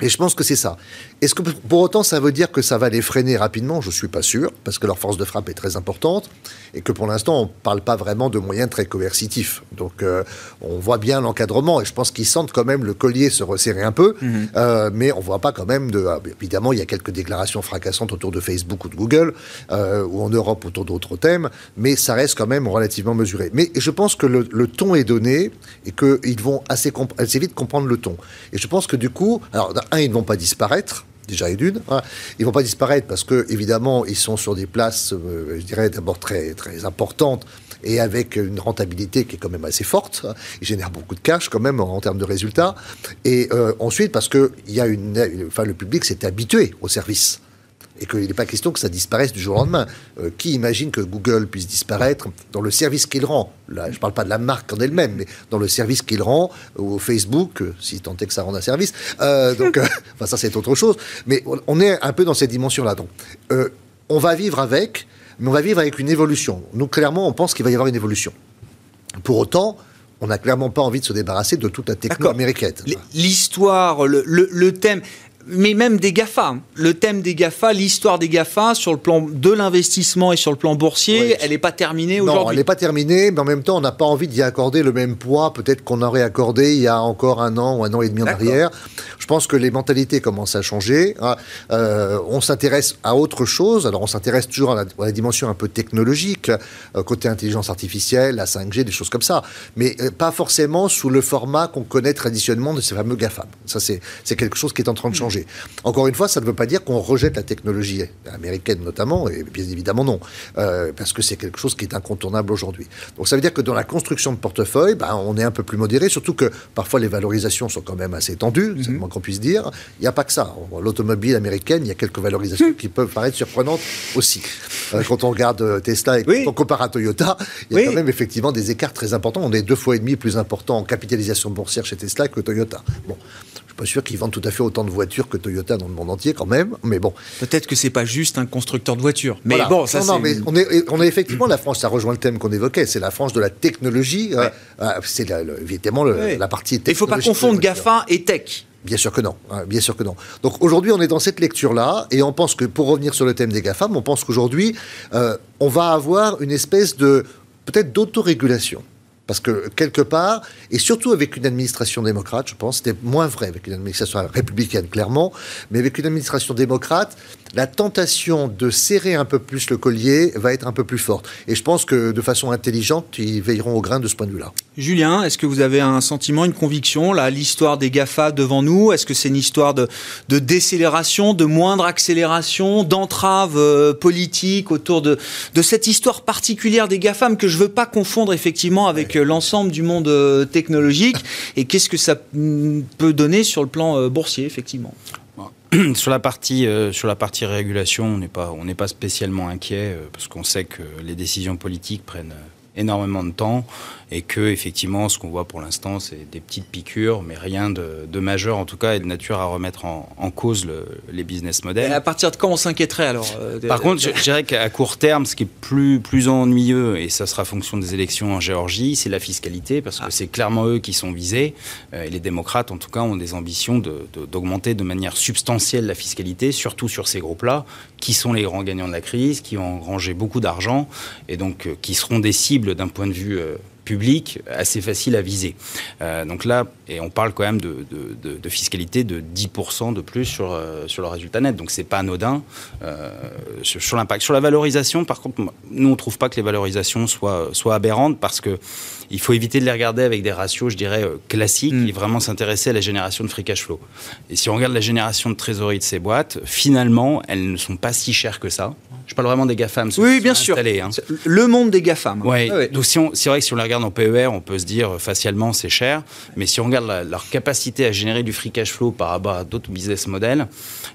C: Et je pense que c'est ça. Est-ce que pour autant ça veut dire que ça va les freiner rapidement? Je ne suis pas sûr, parce que leur force de frappe est très importante, et que pour l'instant on ne parle pas vraiment de moyens très coercitifs. Donc euh, on voit bien l'encadrement, et je pense qu'ils sentent quand même le collier se resserrer un peu, euh, mais on ne voit pas quand même de... ah, évidemment, il y a quelques déclarations fracassantes autour de Facebook ou de Google, euh, ou en Europe autour d'autres thèmes, mais ça reste quand même relativement mesuré. Mais je pense que le, le ton est donné, et qu'ils vont assez, vite comprendre le ton. Et je pense que du coup, alors d'un, ils ne vont pas disparaître, déjà et d'une. hein. Ils vont pas disparaître parce que évidemment ils sont sur des places, euh, je dirais d'abord très très importantes et avec une rentabilité qui est quand même assez forte. hein. Ils génèrent beaucoup de cash quand même en, termes de résultats. Et euh, ensuite parce que il y a une- enfin le public s'est habitué au service. Et qu'il n'est pas question que ça disparaisse du jour au lendemain. Euh, qui imagine que Google puisse disparaître dans le service qu'il rend? Là, je ne parle pas de la marque en elle-même, mais dans le service qu'il rend au Facebook, euh, si tant est que ça rende un service. Euh, donc, enfin, ça, c'est autre chose. Mais on- est un peu dans cette dimension-là. Donc, on va vivre avec, mais on va vivre avec une évolution. Nous, clairement, on pense qu'il va y avoir une évolution. Pour autant, on n'a clairement pas envie de se débarrasser de toute la techno américaine.
A: L'histoire, le, le- le thème, mais même des GAFA. Le thème des GAFA, l'histoire des GAFA sur le plan de l'investissement et sur le plan boursier, elle n'est pas terminée
C: Non, elle
A: aujourd'hui.
C: n'est pas terminée, mais en même temps, on n'a pas envie d'y accorder le même poids peut-être qu'on aurait accordé il y a encore un an ou un an et demi en arrière. Je pense que les mentalités commencent à changer. hein. Euh, on s'intéresse à autre chose. Alors, on s'intéresse toujours à la, à la dimension un peu technologique, euh, côté intelligence artificielle, la 5G, des choses comme ça. Mais euh, pas forcément sous le format qu'on connaît traditionnellement de ces fameux GAFAM. Ça, c'est c'est quelque chose qui est en train de changer. Encore une fois, ça ne veut pas dire qu'on rejette la technologie américaine notamment, et bien évidemment non, euh, parce que c'est quelque chose qui est incontournable aujourd'hui. Donc ça veut dire que dans la construction de portefeuille, ben, on est un peu plus modéré, surtout que parfois les valorisations sont quand même assez tendues, c'est le moins qu'on puisse dire. Il n'y a pas que ça. L'automobile américaine, il y a quelques valorisations qui peuvent paraître surprenantes aussi. Euh, quand on regarde euh, Tesla et
A: Oui.
C: quand on compare à Toyota, il y a
A: Oui.
C: quand même effectivement des écarts très importants. On est deux fois et demi plus important en capitalisation boursière chez Tesla que Toyota. Bon, je suis pas sûr qu'ils vendent tout à fait autant de voitures que Toyota dans le monde entier quand même, mais bon.
A: Peut-être que c'est pas juste un constructeur de voitures. Mais
C: Voilà.
A: bon, ça
C: non, non, mais on est, on est effectivement la France, ça rejoint le thème qu'on évoquait, c'est la France de la technologie. euh, euh, c'est évidemment le-
A: Ouais.
C: la partie
A: Il ne faut pas
C: technologique
A: confondre. GAFA et tech.
C: Bien sûr que non, hein, bien sûr que non. Donc aujourd'hui, on est dans cette lecture-là, et on pense que, pour revenir sur le thème des GAFAM, on pense qu'aujourd'hui, euh, on va avoir une espèce de, peut-être d'autorégulation. Parce que quelque part, et surtout avec une administration démocrate, je pense, c'était moins vrai avec une administration républicaine, clairement, mais avec une administration démocrate, la tentation de serrer un peu plus le collier va être un peu plus forte. Et je pense que de façon intelligente, ils veilleront au grain de ce point de vue-là.
A: Julien, est-ce que vous avez un sentiment, une conviction, là, l'histoire des GAFA devant nous? Est-ce que c'est une histoire de, de décélération, de moindre accélération, d'entrave euh, politique autour de, de cette histoire particulière des GAFAM que je veux pas confondre effectivement avec euh, l'ensemble du monde euh, technologique? Et qu'est-ce que ça mm, peut donner sur le plan euh, boursier, effectivement?
E: sur la partie euh, sur la partie régulation, on n'est pas on n'est pas spécialement inquiet euh, parce qu'on sait que les décisions politiques prennent euh, énormément de temps et que effectivement ce qu'on voit pour l'instant c'est des petites piqûres mais rien de, de majeur en tout cas et de nature à remettre en, en cause le- les business
A: Et
E: models.
A: À partir de quand on s'inquiéterait alors euh,
E: Par contre, je, je dirais qu'à court terme, ce qui est plus, plus ennuyeux, et ça sera fonction des élections en Géorgie, c'est la fiscalité, parce que
A: Ah.
E: c'est clairement eux qui sont visés. Euh, et les démocrates, en tout cas, ont des ambitions de- de- d'augmenter de, manière substantielle la fiscalité, surtout sur ces groupes-là, qui sont les grands gagnants de la crise, qui ont engrangé beaucoup d'argent, et donc euh, qui seront des cibles d'un point de vue euh, public assez facile à viser. Euh, donc là, et on parle quand même de, de- de- de fiscalité de 10% de plus sur, euh, sur le résultat net. Donc c'est pas anodin euh, sur, sur l'impact. Sur la valorisation, par contre, nous on trouve pas que les valorisations soient, soient aberrantes parce que il faut éviter de les regarder avec des ratios, je dirais, classiques
A: Mm.
E: et vraiment s'intéresser à la génération de free cash flow. Et si on regarde la génération de trésorerie de ces boîtes, finalement, elles ne sont pas si chères que ça. Je parle vraiment des GAFAM.
A: Oui, bien sûr.
E: hein.
A: Le monde des GAFAM.
E: Ouais.
A: Ouais, ouais.
E: Donc si on, c'est vrai que si on les regarde en PER, on peut se dire facialement c'est cher, mais si on regarde leur capacité à générer du free cash flow par rapport à d'autres business models,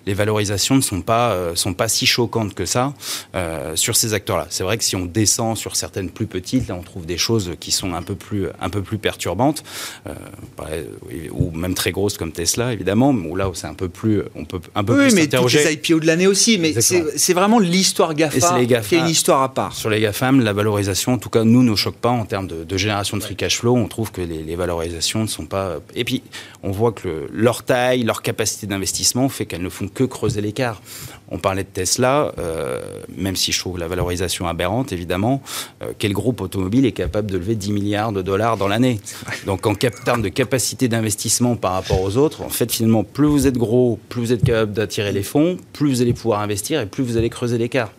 E: les valorisations ne sont pas, euh, sont pas si choquantes que ça euh, sur ces acteurs-là. C'est vrai que si on descend sur certaines plus petites, là on trouve des choses qui sont un peu plus, un peu plus perturbantes, euh, ou même très grosses comme Tesla évidemment, où là c'est un peu plus, on peut un peu
A: oui,
E: plus
A: mais toutes les IPO de l'année aussi, mais c'est vraiment l'histoire GAFA, qui est une histoire à part.
E: Sur les GAFAM, la valorisation, en tout cas nous, ne choque pas en termes de, génération de free cash flow. On trouve que les, valorisations ne sont pas. Et puis on voit que leur taille, leur capacité d'investissement fait qu'elles ne font que creuser l'écart. On parlait de Tesla, euh, même si je trouve la valorisation aberrante, évidemment. Euh, quel groupe automobile est capable de lever 10 milliards de dollars dans l'année? Donc, en termes de capacité d'investissement par rapport aux autres, en fait, finalement, plus vous êtes gros, plus vous êtes capable d'attirer les fonds, plus vous allez pouvoir investir et plus vous allez creuser l'écart.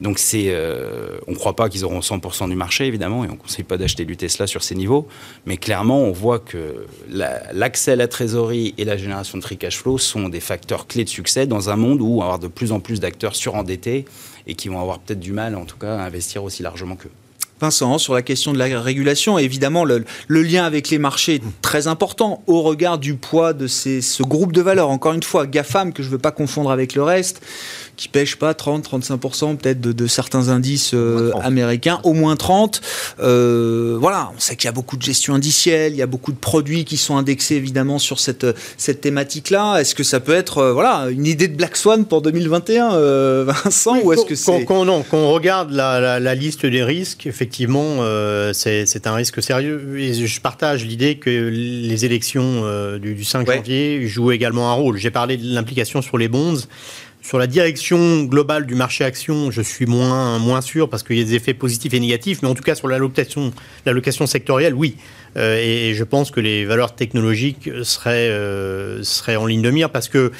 E: Donc c'est, euh, on ne croit pas qu'ils auront 100% du marché évidemment, et on ne conseille pas d'acheter du Tesla sur ces niveaux. Mais clairement, on voit que l'accès à la trésorerie et la génération de free cash flow sont des facteurs clés de succès dans un monde où on va avoir de plus en plus d'acteurs surendettés et qui vont avoir peut-être du mal, en tout cas, à investir aussi largement qu'eux.
A: Vincent, sur la question de la régulation, évidemment, le, lien avec les marchés est très important au regard du poids de ce groupe de valeurs. Encore une fois, GAFAM, que je ne veux pas confondre avec le reste, qui pêche pas 30-35% peut-être de, certains indices euh, américains, au moins 30. Euh, voilà, on sait qu'il y a beaucoup de gestion indicielle, il y a beaucoup de produits qui sont indexés évidemment sur cette, cette thématique-là. Est-ce que ça peut être euh, voilà, une idée de Black Swan pour 2021, Vincent ou est-ce que c'est...
D: Quand, on regarde la, liste des risques, effectivement, c'est un risque sérieux. Et je partage l'idée que les élections du, 5 janvier jouent également un rôle. J'ai parlé de l'implication sur les bonds. Sur la direction globale du marché action, je suis moins, moins sûr parce qu'il y a des effets positifs et négatifs, mais en tout cas sur l'allocation, l'allocation sectorielle, oui. Euh, et, je pense que les valeurs technologiques seraient, euh, seraient en ligne de mire parce qu'il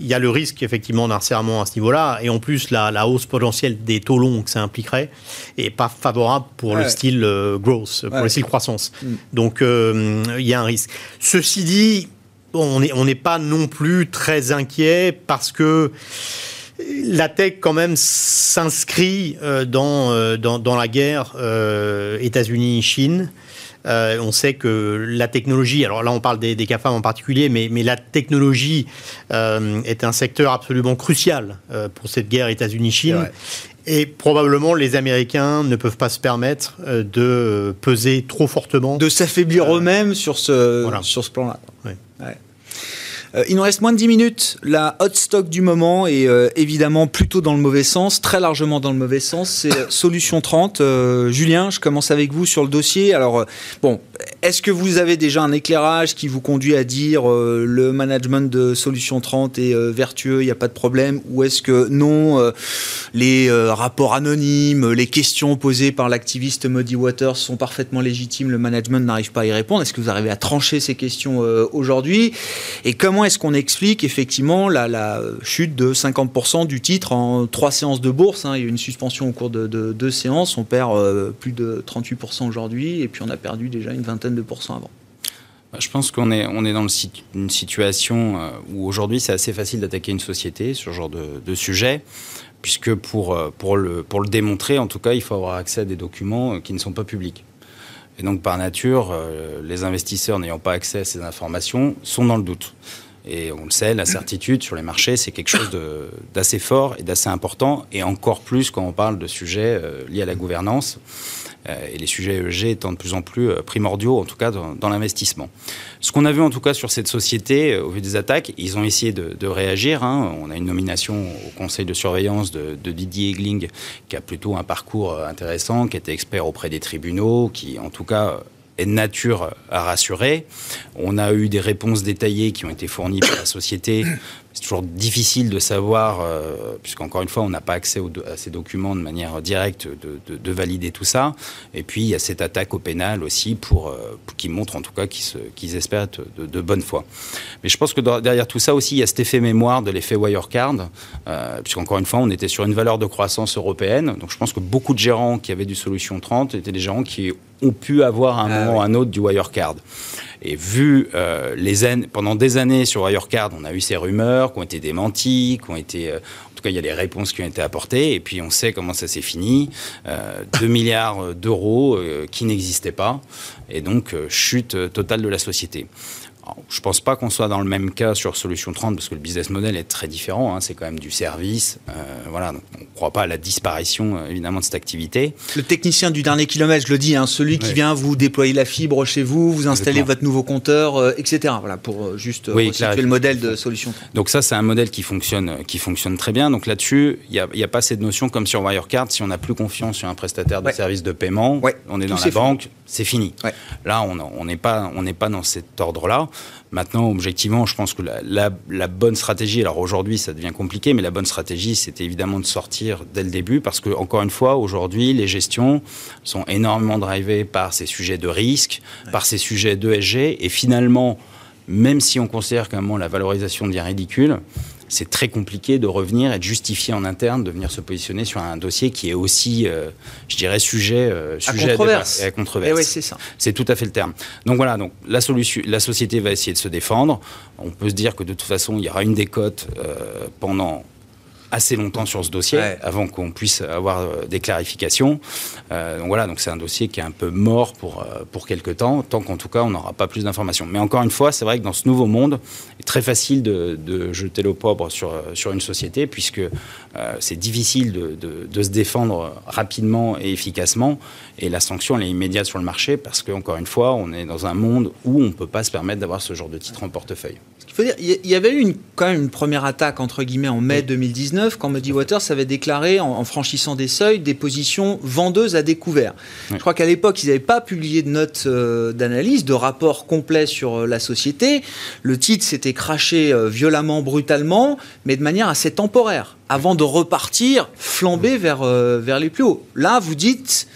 D: y a le risque effectivement d'un serment à ce niveau-là, et en plus la, la, hausse potentielle des taux longs que ça impliquerait est pas favorable pour le style euh, growth, pour le style croissance. Mm. Donc il y a un risque. Ceci dit, on n'est pas non plus très inquiet parce que la tech quand même s'inscrit euh, euh, dans, la guerre euh, États-Unis-Chine. on sait que la technologie, alors là on parle des, des en particulier, mais, mais la technologie est un secteur absolument crucial pour cette guerre États-Unis-Chine. Et probablement, les Américains ne peuvent pas se permettre de peser trop fortement.
A: De s'affaiblir eux-mêmes sur ce, sur ce plan-là. Euh, il nous reste moins de 10 minutes. La hot stock du moment est euh, évidemment plutôt dans le mauvais sens, très largement dans le mauvais sens. C'est euh, Solution 30. Julien, je commence avec vous sur le dossier. Alors, bon, est-ce que vous avez déjà un éclairage qui vous conduit à dire le management de Solution 30 est vertueux, il n'y a pas de problème Ou est-ce que non, les rapports anonymes, les questions posées par l'activiste Muddy Waters sont parfaitement légitimes, le management n'arrive pas à y répondre? Est-ce que vous arrivez à trancher ces questions aujourd'hui? Et comment est-ce qu'on explique effectivement la, chute de 50% du titre en trois séances de bourse hein. Il y a eu une suspension au cours de, deux séances, on perd euh, plus de 38% aujourd'hui, et puis on a perdu déjà une vingtaine de pourcents avant.
E: Bah, je pense qu'on est, dans une situation euh, où aujourd'hui c'est assez facile d'attaquer une société sur ce genre de, sujet, puisque euh, pour le démontrer, en tout cas, il faut avoir accès à des documents qui ne sont pas publics. Et donc, par nature, les investisseurs n'ayant pas accès à ces informations sont dans le doute. Et on le sait, la certitude sur les marchés, c'est quelque chose d'assez fort et d'assez important, et encore plus quand on parle de sujets euh, liés à la gouvernance, euh, et les sujets ESG étant de plus en plus euh, primordiaux, en tout cas dans, l'investissement. Ce qu'on a vu en tout cas sur cette société, au vu des attaques, ils ont essayé de, réagir. Hein. On a une nomination au conseil de surveillance de, de Didier Egling, qui a plutôt un parcours intéressant, qui était expert auprès des tribunaux, qui en tout cas est nature à rassurer. On a eu des réponses détaillées qui ont été fournies par la société c'est toujours difficile de savoir, euh, puisqu'encore une fois, on n'a pas accès à ces documents de manière directe, de, valider tout ça. Et puis, il y a cette attaque au pénal aussi, pour, euh, qui montre en tout cas qu'ils espèrent être de, bonne foi. Mais je pense que derrière tout ça aussi, il y a cet effet mémoire de l'effet Wirecard, euh, puisqu'encore une fois, on était sur une valeur de croissance européenne. Donc, je pense que beaucoup de gérants qui avaient du Solution 30 étaient des gérants qui ont pu avoir à un ah moment ou à un autre du Wirecard. Et vu euh, les années, pendant des années sur Wirecard, on a eu ces rumeurs qui ont été démenties, qui ont été, en tout cas, il y a des réponses qui ont été apportées, et puis on sait comment ça s'est fini. 2 milliards d'euros qui n'existaient pas, et donc chute totale de la société je ne pense pas qu'on soit dans le même cas sur Solution 30 parce que le business model est très différent. Hein. c'est quand même du service. Euh, voilà, on ne croit pas à la disparition euh, évidemment de cette activité.
A: Le technicien du dernier kilomètre, je le dis, hein, celui qui vient vous déployer la fibre chez vous, vous installer votre nouveau compteur, euh, etc. Voilà, pour juste oui, le modèle de Solution 30.
E: Donc ça, c'est un modèle qui fonctionne, qui fonctionne très bien. Donc là-dessus, il n'y a, pas cette notion comme sur Wirecard. Si on n'a plus confiance sur un prestataire de service de paiement, on est dans la banque, c'est fini. Là, on n'est pas, on pas dans cet ordre-là. Maintenant, objectivement, je pense que la, bonne stratégie, alors aujourd'hui ça devient compliqué, mais la bonne stratégie, c'était évidemment de sortir dès le début, parce que, encore une fois, aujourd'hui, les gestions sont énormément drivées par ces sujets de risque, par ces sujets d'ESG, et finalement, même si on considère qu'à un moment la valorisation devient ridicule, c'est très compliqué de revenir et de justifier en interne de venir se positionner sur un dossier qui est aussi, euh, je dirais, sujet, euh, sujet
A: à controverse.
E: À controverse.
A: Eh c'est ça.
E: C'est tout à fait le terme. Donc voilà, donc la, solution, la société va essayer de se défendre. On peut se dire que de toute façon, il y aura une décote euh, pendant assez longtemps sur ce dossier avant qu'on puisse avoir euh, des clarifications. Euh, donc voilà, donc c'est un dossier qui est un peu mort pour, euh, pour quelques temps, tant qu'en tout cas on n'aura pas plus d'informations. Mais encore une fois, c'est vrai que dans ce nouveau monde, il est très facile de, de jeter l'opprobre sur, sur une société, puisque c'est difficile de, de, de, se défendre rapidement et efficacement, et la sanction elle est immédiate sur le marché, parce qu'encore une fois, on est dans un monde où on ne peut pas se permettre d'avoir ce genre de titre en portefeuille.
A: Il faut dire, il y avait eu une, quand même une première attaque entre guillemets en mai 2019 quand Muddy Waters avait déclaré en, franchissant des seuils des positions vendeuses à découvert. Je crois qu'à l'époque ils n'avaient pas publié de notes euh, d'analyse, de rapport complet sur euh, la société. Le titre s'était craché euh, violemment, brutalement, mais de manière assez temporaire, avant de repartir flamber vers vers les plus hauts. Là, vous dites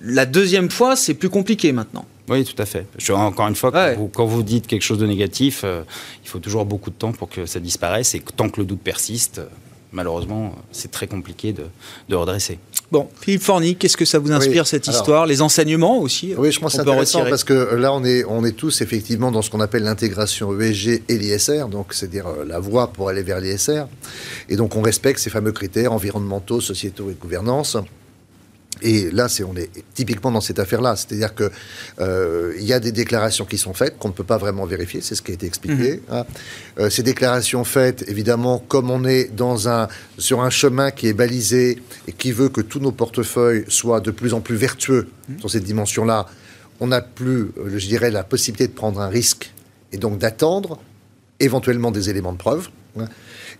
A: la deuxième fois, c'est plus compliqué maintenant.
E: Oui, tout à fait. encore une fois, quand, vous, dites quelque chose de négatif, euh, il faut toujours beaucoup de temps pour que ça disparaisse. Et tant que le doute persiste, euh, malheureusement, c'est très compliqué de, redresser.
A: Bon, Philippe Forny, qu'est-ce que ça vous inspire cette histoire? Les enseignements aussi
C: Oui, je pense que c'est intéressant parce que là, on est, on est tous effectivement dans ce qu'on appelle l'intégration ESG et l'ISR, donc c'est-à-dire euh, la voie pour aller vers l'ISR. Et donc, on respecte ces fameux critères environnementaux, sociétaux et de gouvernance. Et là, c'est, on est typiquement dans cette affaire-là. C'est-à-dire qu'il euh, y a des déclarations qui sont faites qu'on ne peut pas vraiment vérifier, c'est ce qui a été expliqué. Mhm. Hein. Euh, ces déclarations faites, évidemment, comme on est dans un, sur un chemin qui est balisé et qui veut que tous nos portefeuilles soient de plus en plus vertueux dans mhm. cette dimension-là, on n'a plus, euh, je dirais, la possibilité de prendre un risque et donc d'attendre éventuellement des éléments de preuve. Hein.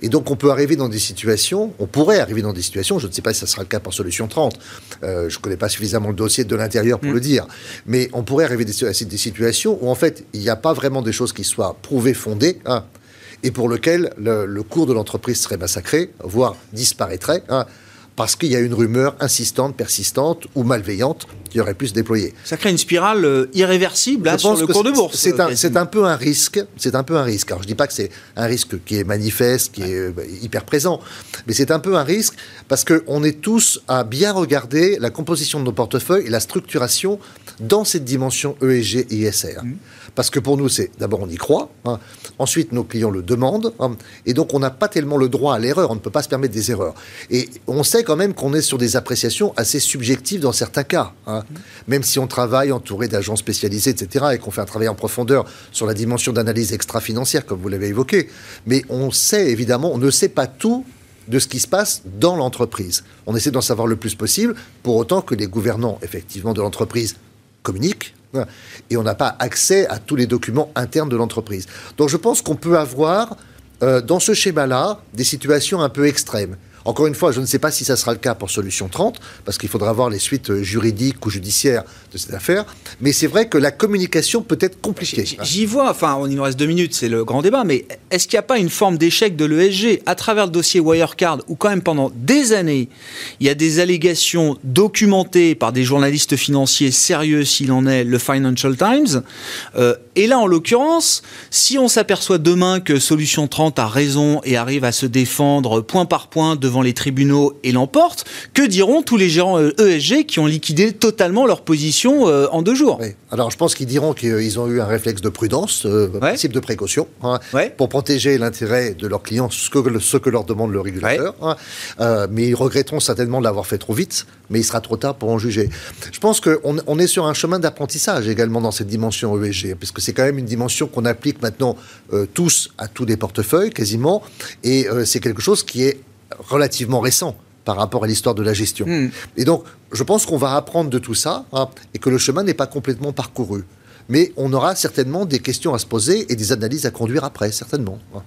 C: Et donc on peut arriver dans des situations, on pourrait arriver dans des situations, je ne sais pas si ça sera le cas pour Solution 30, euh, je ne connais pas suffisamment le dossier de l'intérieur pour mm. le dire, mais on pourrait arriver à des situations où en fait il n'y a pas vraiment des choses qui soient prouvées, fondées, hein, et pour lequel le, cours de l'entreprise serait massacré, voire disparaîtrait. Hein, parce qu'il y a une rumeur insistante, persistante ou malveillante qui aurait pu se déployer.
A: Ça crée une spirale euh, irréversible hein, sur le cours de bourse.
C: C'est un, peu un risque. C'est un peu un risque. Alors je dis pas que c'est un risque qui est manifeste, qui est euh, hyper présent, mais c'est un peu un risque parce qu'on est tous à bien regarder la composition de nos portefeuilles et la structuration dans cette dimension ESG et ISR. Mmh. Parce que pour nous, c'est d'abord on y croit, hein. ensuite nos clients le demandent, hein. et donc on n'a pas tellement le droit à l'erreur, on ne peut pas se permettre des erreurs. Et on sait quand même qu'on est sur des appréciations assez subjectives dans certains cas, hein. même si on travaille entouré d'agents spécialisés, etc., et qu'on fait un travail en profondeur sur la dimension d'analyse extra-financière, comme vous l'avez évoqué. Mais on sait évidemment, on ne sait pas tout de ce qui se passe dans l'entreprise. On essaie d'en savoir le plus possible, pour autant que les gouvernants, effectivement, de l'entreprise communiquent, et on n'a pas accès à tous les documents internes de l'entreprise. Donc je pense qu'on peut avoir, euh, dans ce schéma-là, des situations un peu extrêmes. Encore une fois, je ne sais pas si ça sera le cas pour Solution 30, parce qu'il faudra voir les suites euh, juridiques ou judiciaires de cette affaire. Mais c'est vrai que la communication peut être compliquée.
A: J'y vois, enfin, il nous reste deux minutes, c'est le grand débat, mais est-ce qu'il n'y a pas une forme d'échec de l'ESG à travers le dossier Wirecard, où quand même pendant des années, il y a des allégations documentées par des journalistes financiers sérieux, s'il en est, le Financial Times. Euh, et là, en l'occurrence, si on s'aperçoit demain que Solution 30 a raison et arrive à se défendre point par point de devant les tribunaux et l'emporte, que diront tous les gérants ESG euh, e qui ont liquidé totalement leur position euh, en deux jours?
C: Alors, je pense qu'ils diront qu'ils ont eu un réflexe de prudence, euh, un principe de précaution, hein, pour protéger l'intérêt de leurs clients, ce que, ce que leur demande le régulateur. Hein. Euh, mais ils regretteront certainement de l'avoir fait trop vite, mais il sera trop tard pour en juger. Je pense qu'on on est sur un chemin d'apprentissage également dans cette dimension ESG, puisque c'est quand même une dimension qu'on applique maintenant euh, tous à tous les portefeuilles, quasiment, et c'est quelque chose qui est relativement récent par rapport à l'histoire de la gestion. Hmm. Et donc, je pense qu'on va apprendre de tout ça hein, et que le chemin n'est pas complètement parcouru. Mais on aura certainement des questions à se poser et des analyses à conduire après, certainement. Hein.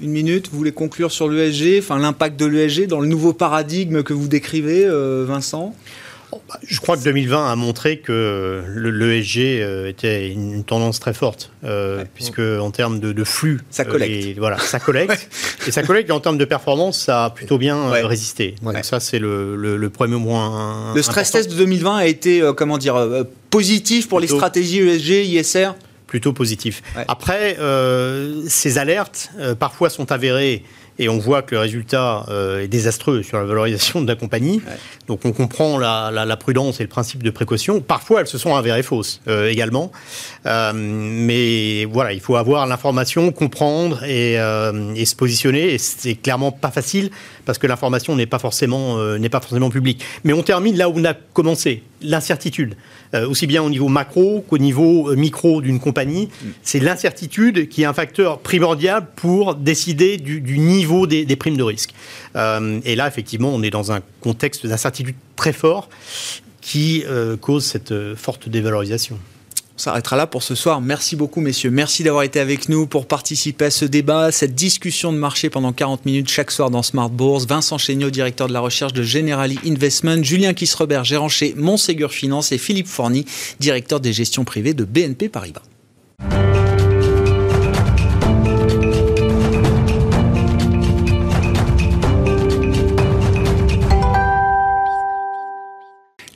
A: Une minute, vous voulez conclure sur l'ESG, enfin l'impact de l'ESG dans le nouveau paradigme que vous décrivez, euh, Vincent?
D: Je crois que 2020 a montré que l'ESG euh, était une tendance très forte, euh, puisque en termes de, flux,
A: ça collecte.
D: et, voilà, ça collecte. et ça collecte. Et en termes de performance, ça a plutôt bien euh, résisté. Donc ça, c'est le, premier point.
A: Le stress test de 2020 a été, comment dire, positif pour les stratégies ESG, ISR.
D: Plutôt positif. Après, ces alertes parfois sont avérées et on voit que le résultat euh, est désastreux sur la valorisation de la compagnie. Donc on comprend la, prudence et le principe de précaution. Parfois, elles se sont avérées fausses euh, également. Euh, mais voilà, il faut avoir l'information, comprendre et, et, se positionner. Et c'est clairement pas facile parce que l'information n'est pas forcément n'est pas forcément publique. Mais on termine là où on a commencé, l'incertitude. Euh, aussi bien au niveau macro qu'au niveau euh, micro d'une compagnie. Mm. C'est l'incertitude qui est un facteur primordial pour décider du, niveau des, primes de risque. Euh, et là, effectivement, on est dans un contexte d'incertitude très fort qui cause cette forte dévalorisation
A: s'arrêtera là pour ce soir. Merci beaucoup, messieurs. Merci d'avoir été avec nous pour participer à ce débat, cette discussion de marché pendant 40 minutes chaque soir dans Smart Bourse. Vincent Chéniaud, directeur de la recherche de Generali Investment, Julien Kisrebert, gérant chez Montségur Finance et Philippe Forny, directeur des gestions privées de BNP Paribas.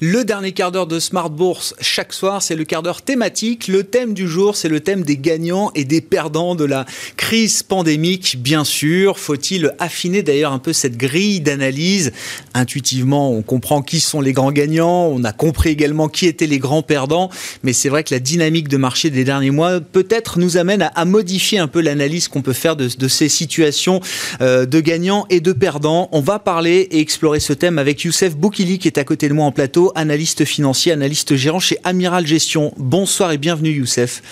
A: Le dernier quart d'heure de Smart Bourse chaque soir, c'est le quart d'heure thématique. Le thème du jour, c'est le thème des gagnants et des perdants de la crise pandémique, bien sûr. Faut-il affiner d'ailleurs un peu cette grille d'analyse? Intuitivement, on comprend qui sont les grands gagnants, on a compris également qui étaient les grands perdants, mais c'est vrai que la dynamique de marché des derniers mois peut-être nous amène à, modifier un peu l'analyse qu'on peut faire de, ces situations euh, de gagnants et de perdants. On va parler et explorer ce thème avec Youssef Boukili qui est à côté de moi en plateau analyste financier, analyste gérant chez Amiral Gestion. Bonsoir et bienvenue Youssef.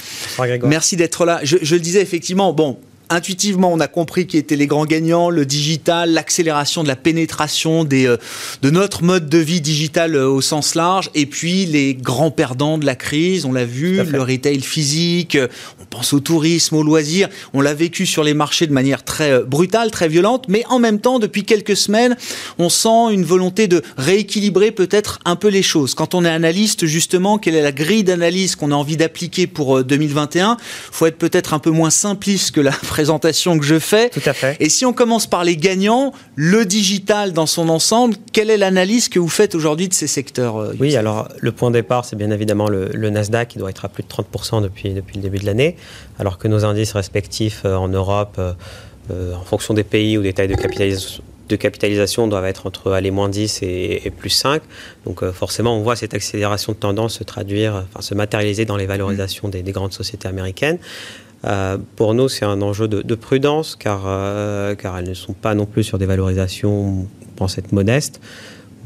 A: Merci d'être là. Je, je, le disais effectivement, bon, intuitivement, on a compris qui étaient les grands gagnants, le digital, l'accélération de la pénétration des, euh, de notre mode de vie digital euh, au sens large, et puis les grands perdants de la crise, on l'a vu, le retail physique, euh, on pense au tourisme, au loisir, on l'a vécu sur les marchés de manière très brutale, très violente, mais en même temps, depuis quelques semaines, on sent une volonté de rééquilibrer peut-être un peu les choses. Quand on est analyste, justement, quelle est la grille d'analyse qu'on a envie d'appliquer pour 2021 faut être peut-être un peu moins simpliste que la présentation que je fais.
F: Tout à fait.
A: Et si on commence par les gagnants, le digital dans son ensemble, quelle est l'analyse que vous faites aujourd'hui de ces secteurs
F: euh, Oui, alors le point de départ, c'est bien évidemment le, Nasdaq qui doit être à plus de 30% depuis, depuis le début de l'année, alors que nos indices respectifs euh, en Europe, euh, en fonction des pays ou des tailles de capitalisation, de capitalisation doivent être entre aller moins 10 et, plus 5. Donc forcément, on voit cette accélération de tendance se traduire, enfin se matérialiser dans les valorisations des, des grandes sociétés américaines. Euh, pour nous, c'est un enjeu de, prudence car, euh, car elles ne sont pas non plus sur des valorisations, on pense être modestes.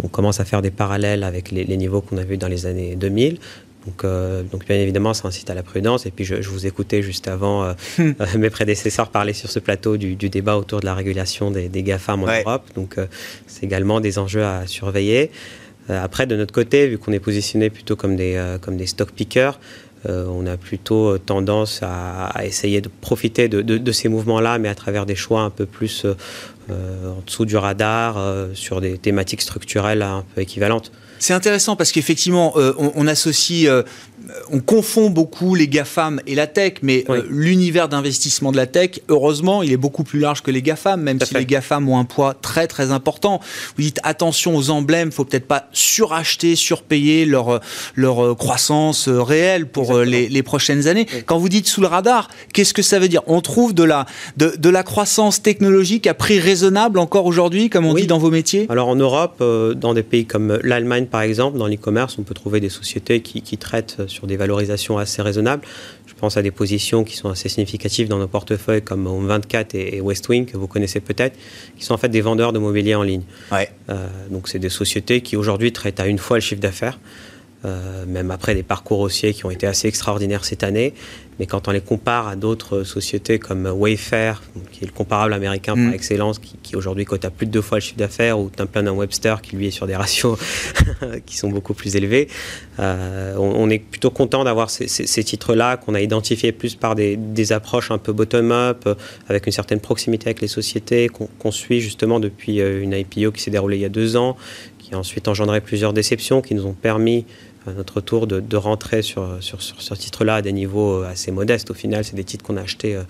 F: On commence à faire des parallèles avec les, niveaux qu'on a vus dans les années 2000. Donc, euh, donc, bien évidemment, ça incite à la prudence. Et puis, je, vous écoutais juste avant hmm. mes prédécesseurs parler sur ce plateau du, débat autour de la régulation des, des GAFAM en Europe. Donc, c'est également des enjeux à surveiller. après, de notre côté, vu qu'on est positionné plutôt comme des, comme des stock pickers, euh, on a plutôt tendance à, essayer de profiter de, ces mouvements-là, mais à travers des choix un peu plus euh, en dessous du radar, euh, sur des thématiques structurelles un peu équivalentes.
A: C'est intéressant parce qu'effectivement, on, associe on confond beaucoup les GAFAM et la tech, mais euh, l'univers d'investissement de la tech, heureusement, il est beaucoup plus large que les GAFAM, même si les GAFAM ont un poids très très important. Vous dites attention aux emblèmes, faut peut-être pas suracheter, surpayer leur, leur euh, croissance euh, réelle pour les, prochaines années. Quand vous dites sous le radar, qu'est-ce que ça veut dire? On trouve de la, de, la croissance technologique à prix raisonnable encore aujourd'hui, comme on dit dans vos métiers?
F: Alors en Europe, dans des pays comme l'Allemagne par exemple, dans l'e-commerce, on peut trouver des sociétés qui, qui, traitent sur des valorisations assez raisonnables. Je pense à des positions qui sont assez significatives dans nos portefeuilles comme Home24 et, Westwing, que vous connaissez peut-être, qui sont en fait des vendeurs de mobilier en ligne.
A: Ouais.
F: Euh, donc, c'est des sociétés qui aujourd'hui traitent à une fois le chiffre d'affaires. Euh, même après des parcours haussiers qui ont été assez extraordinaires cette année. Mais quand on les compare à d'autres sociétés comme Wayfair, qui est le comparable américain par mm. excellence, qui, aujourd'hui cote à plus de deux fois le chiffre d'affaires, ou Temple Webster, qui lui est sur des ratios qui sont beaucoup plus élevés, euh, on, est plutôt content d'avoir ces, titres-là qu'on a identifiés plus par des, approches un peu bottom-up, euh, avec une certaine proximité avec les sociétés, qu'on suit justement depuis une IPO qui s'est déroulée il y a deux ans, qui a ensuite engendré plusieurs déceptions, qui nous ont permis à notre tour de, rentrer sur ce titre-là à des niveaux euh, assez modestes. Au final, c'est des titres qu'on a achetés euh,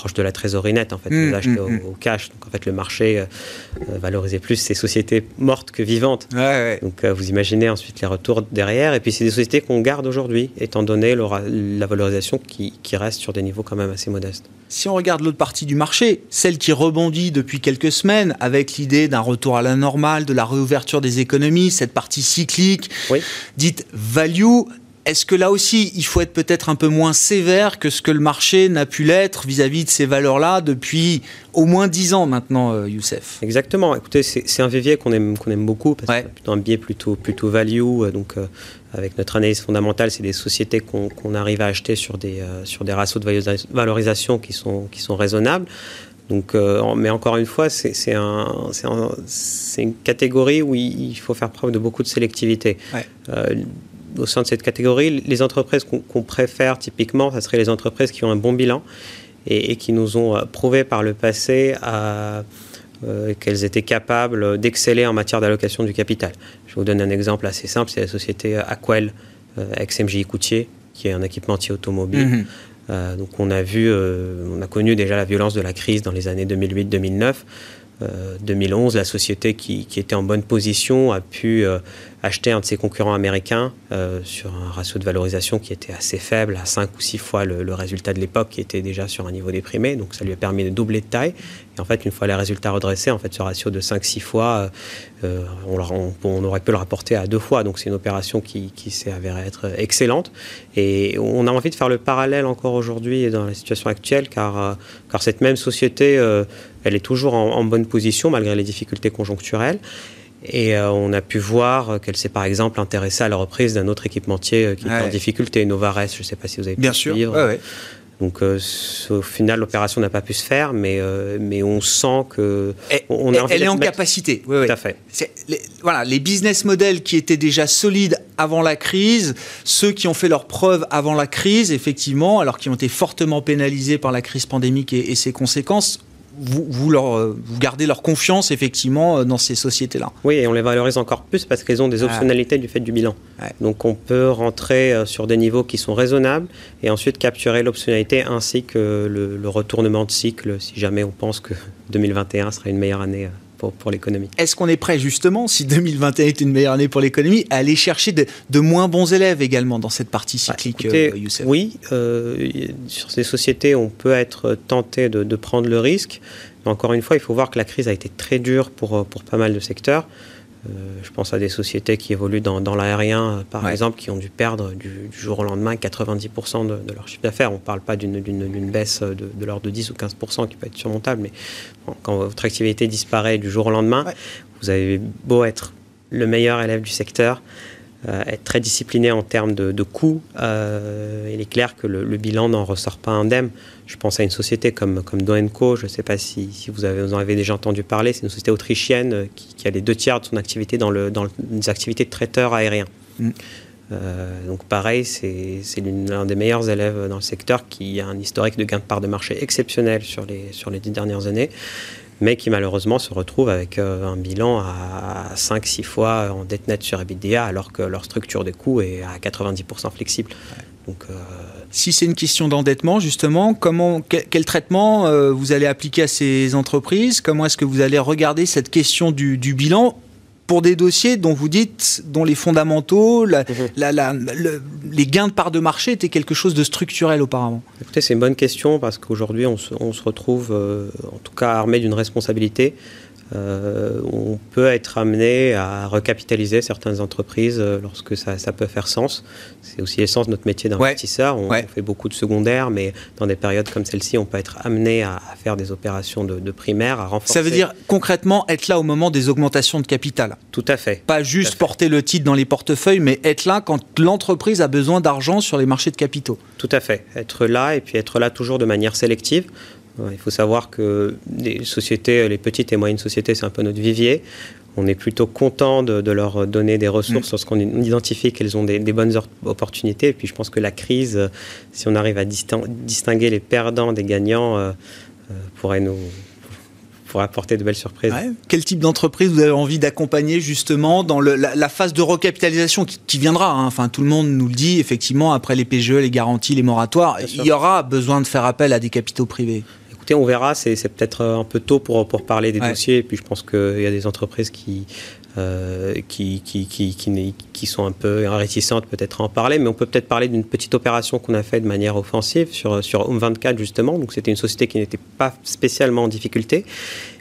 F: proche de la trésorerie nette, en fait. Mmh, mmh, au, mmh. au, cash. Donc, en fait, le marché euh, valorisait plus ces sociétés mortes que vivantes. Donc, vous imaginez ensuite les retours derrière. Et puis, c'est des sociétés qu'on garde aujourd'hui, étant donné la valorisation qui, qui reste sur des niveaux quand même assez modestes.
A: Si on regarde l'autre partie du marché, celle qui rebondit depuis quelques semaines avec l'idée d'un retour à la normale, de la réouverture des économies, cette partie cyclique, dite value, est-ce que là aussi, il faut être peut-être un peu moins sévère que ce que le marché n'a pu l'être vis-à-vis de ces valeurs-là depuis au moins dix ans maintenant, euh, Youssef?
F: Exactement. Écoutez, c'est un vivier qu'on aime, qu'on aime beaucoup, parce que c'est un biais plutôt, plutôt value. Euh, donc, euh, avec notre analyse fondamentale, c'est des sociétés qu'on arrive à acheter sur des, euh, sur des ratios de valorisation qui sont, qui sont raisonnables. Donc, euh, mais encore une fois, c'est un, une catégorie où il faut faire preuve de beaucoup de sélectivité. Euh, au sein de cette catégorie, les entreprises qu'on préfère typiquement, ce serait les entreprises qui ont un bon bilan et, et qui nous ont prouvé par le passé à euh, qu'elles étaient capables d'exceller en matière d'allocation du capital. Je vous donne un exemple assez simple, c'est la société Aquel, euh, ex-MJ Coutier, qui est un équipementier automobile. Mhm. Euh, donc on a vu, on a connu déjà la violence de la crise dans les années 2008-2009. 2011, la société qui, était en bonne position a pu acheter un de ses concurrents américains euh, sur un ratio de valorisation qui était assez faible, à 5 ou 6 fois le, résultat de l'époque, qui était déjà sur un niveau déprimé. Donc ça lui a permis de doubler de taille. En fait, une fois les résultats redressés, en fait, ce ratio de 5-6 fois, euh, on, on, aurait pu le rapporter à deux fois. Donc c'est une opération qui, s'est avérée être excellente. Et on a envie de faire le parallèle encore aujourd'hui dans la situation actuelle, car, euh, car cette même société, elle est toujours en, en bonne position malgré les difficultés conjoncturelles. Et euh, on a pu voir qu'elle s'est par exemple intéressée à la reprise d'un autre équipementier euh, qui était en difficulté, Novares. Je ne sais pas si vous avez pu
A: Bien sûr.
F: Donc euh, au final, l'opération n'a pas pu se faire, mais, mais on sent que...
A: on a elle est en capacité.
F: Oui, Tout à fait.
A: Les, voilà, les business models qui étaient déjà solides avant la crise, ceux qui ont fait leurs preuves avant la crise, effectivement, alors qui ont été fortement pénalisés par la crise pandémique et ses conséquences, vous, leur, euh, vous gardez leur confiance effectivement euh, dans ces sociétés-là.
F: Oui, et on les valorise encore plus parce qu'elles ont des optionnalités du fait du bilan. Donc on peut rentrer euh, sur des niveaux qui sont raisonnables et ensuite capturer l'optionnalité ainsi que le, le, retournement de cycle si jamais on pense que 2021 sera une meilleure année pour, l'économie.
A: Est-ce qu'on est prêt justement, si 2021 est une meilleure année pour l'économie, à aller chercher de, moins bons élèves également dans cette partie bah, cyclique,
F: euh, Oui, euh, sur ces sociétés, on peut être tenté de, prendre le risque. Mais encore une fois, il faut voir que la crise a été très dure pour, pour pas mal de secteurs. Euh, je pense à des sociétés qui évoluent dans, l'aérien, euh, par exemple, qui ont dû perdre du, jour au lendemain 90% de, leur chiffre d'affaires. On ne parle pas d'une baisse de, l'ordre de 10 ou 15% qui peut être surmontable, mais quand votre activité disparaît du jour au lendemain, vous avez beau être le meilleur élève du secteur, euh, être très discipliné en termes de, coûts. il est clair que le, bilan n'en ressort pas indemne. Je pense à une société comme, comme Doenco, je ne sais pas si, vous, avez, vous en avez déjà entendu parler, c'est une société autrichienne euh, qui, a les deux tiers de son activité dans, le, dans les activités de traiteur aérien. Mm. Euh, donc pareil, c'est l'un des meilleurs élèves dans le secteur qui a un historique de gain de part de marché exceptionnel sur les, sur les dix dernières années, mais qui malheureusement se retrouve avec euh, un bilan à 5-6 fois en dette nette sur EBITDA alors que leur structure de coûts est à 90% flexible. Donc
A: si c'est une question d'endettement, justement, comment, quel, traitement euh, vous allez appliquer à ces entreprises? Comment est-ce que vous allez regarder cette question du, bilan pour des dossiers dont vous dites, dont les fondamentaux, mhm. les gains de part de marché étaient quelque chose de structurel auparavant
F: Écoutez, c'est une bonne question parce qu'aujourd'hui, on, se, retrouve, euh, en tout cas, armé d'une responsabilité euh, on peut être amené à recapitaliser certaines entreprises euh, lorsque ça, peut faire sens. C'est aussi l'essence de notre métier d'investisseur. On, fait beaucoup de secondaires, mais dans des périodes comme celle-ci, on peut être amené à, faire des opérations de, primaire, à renforcer.
A: Ça veut dire concrètement être là au moment des augmentations de capital.
F: Tout à fait.
A: Pas juste porter le titre dans les portefeuilles, mais être là quand l'entreprise a besoin d'argent sur les marchés de capitaux.
F: Tout à fait. Être là et puis être là toujours de manière sélective. Il faut savoir que les sociétés, les petites et moyennes sociétés, c'est un peu notre vivier. On est plutôt content de, leur donner des ressources mm. lorsqu'on identifie qu'elles ont des, bonnes opportunités. Et puis je pense que la crise, si on arrive à distinguer les perdants des gagnants, euh, euh, pourrait nous, pour apporter de belles surprises.
A: Quel type d'entreprise vous avez envie d'accompagner justement dans la, phase de recapitalisation qui, viendra hein. Enfin, tout le monde nous le dit, effectivement, après les PGE, les garanties, les moratoires, il y aura besoin de faire appel à des capitaux privés
F: on verra. C'est peut-être un peu tôt pour, pour parler des dossiers. Et puis, je pense qu'il y a des entreprises qui, euh, qui, qui, qui, qui, sont un peu réticentes peut-être à en parler, mais on peut peut-être parler d'une petite opération qu'on a faite de manière offensive sur, sur Home24 justement. Donc c'était une société qui n'était pas spécialement en difficulté,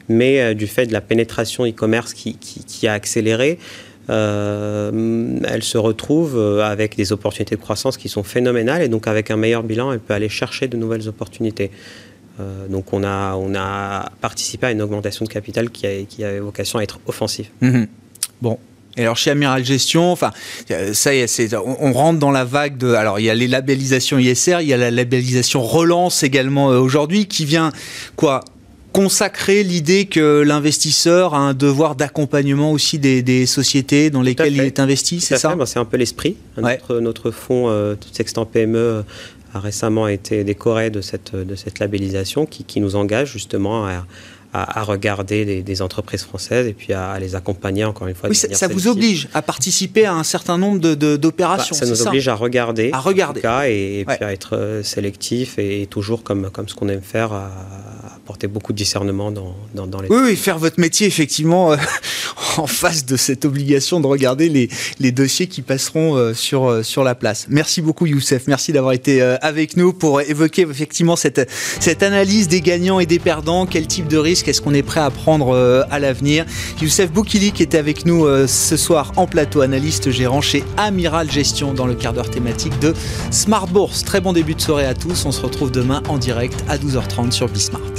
F: mais euh, du fait de la pénétration e-commerce qui, qui, a accéléré, euh, elle se retrouve avec des opportunités de croissance qui sont phénoménales et donc avec un meilleur bilan, elle peut aller chercher de nouvelles opportunités. Euh, donc on a, on a participé à une augmentation de capital qui, a, qui avait vocation à être offensive.
A: Mhm. Bon, et alors chez Amiral Gestion, enfin, ça y est, on, rentre dans la vague de. Alors il y a les labellisations ISR, il y a la labellisation Relance également euh, aujourd'hui, qui vient quoi consacrer l'idée que l'investisseur a un devoir d'accompagnement aussi des, sociétés dans lesquelles il est investi, c'est ça
F: ben, C'est un peu l'esprit. Notre, notre fonds, euh, tout Sextant PME, a récemment été décoré de cette, de cette labellisation qui, qui nous engage justement à, à, regarder des, entreprises françaises et puis à, les accompagner encore une fois.
A: Oui, ça, vous oblige à participer à un certain nombre d'opérations.
F: De, bah, ça nous oblige à regarder,
A: à regarder,
F: cas, et, puis à être euh, sélectif et, toujours comme, comme ce qu'on aime faire, à, apporter beaucoup de discernement dans, les.
A: Oui, oui, faire votre métier effectivement euh, en face de cette obligation de regarder les, dossiers qui passeront euh, sur, sur la place. Merci beaucoup Youssef, merci d'avoir été avec nous pour évoquer effectivement cette, cette analyse des gagnants et des perdants, quel type de risque Qu'est-ce qu'on est prêt à prendre euh, à l'avenir? Youssef Boukili qui était avec nous euh, ce soir en plateau, analyste gérant chez Amiral Gestion dans le quart d'heure thématique de Smart Bourse. Très bon début de soirée à tous. On se retrouve demain en direct à 12h30 sur Bismart.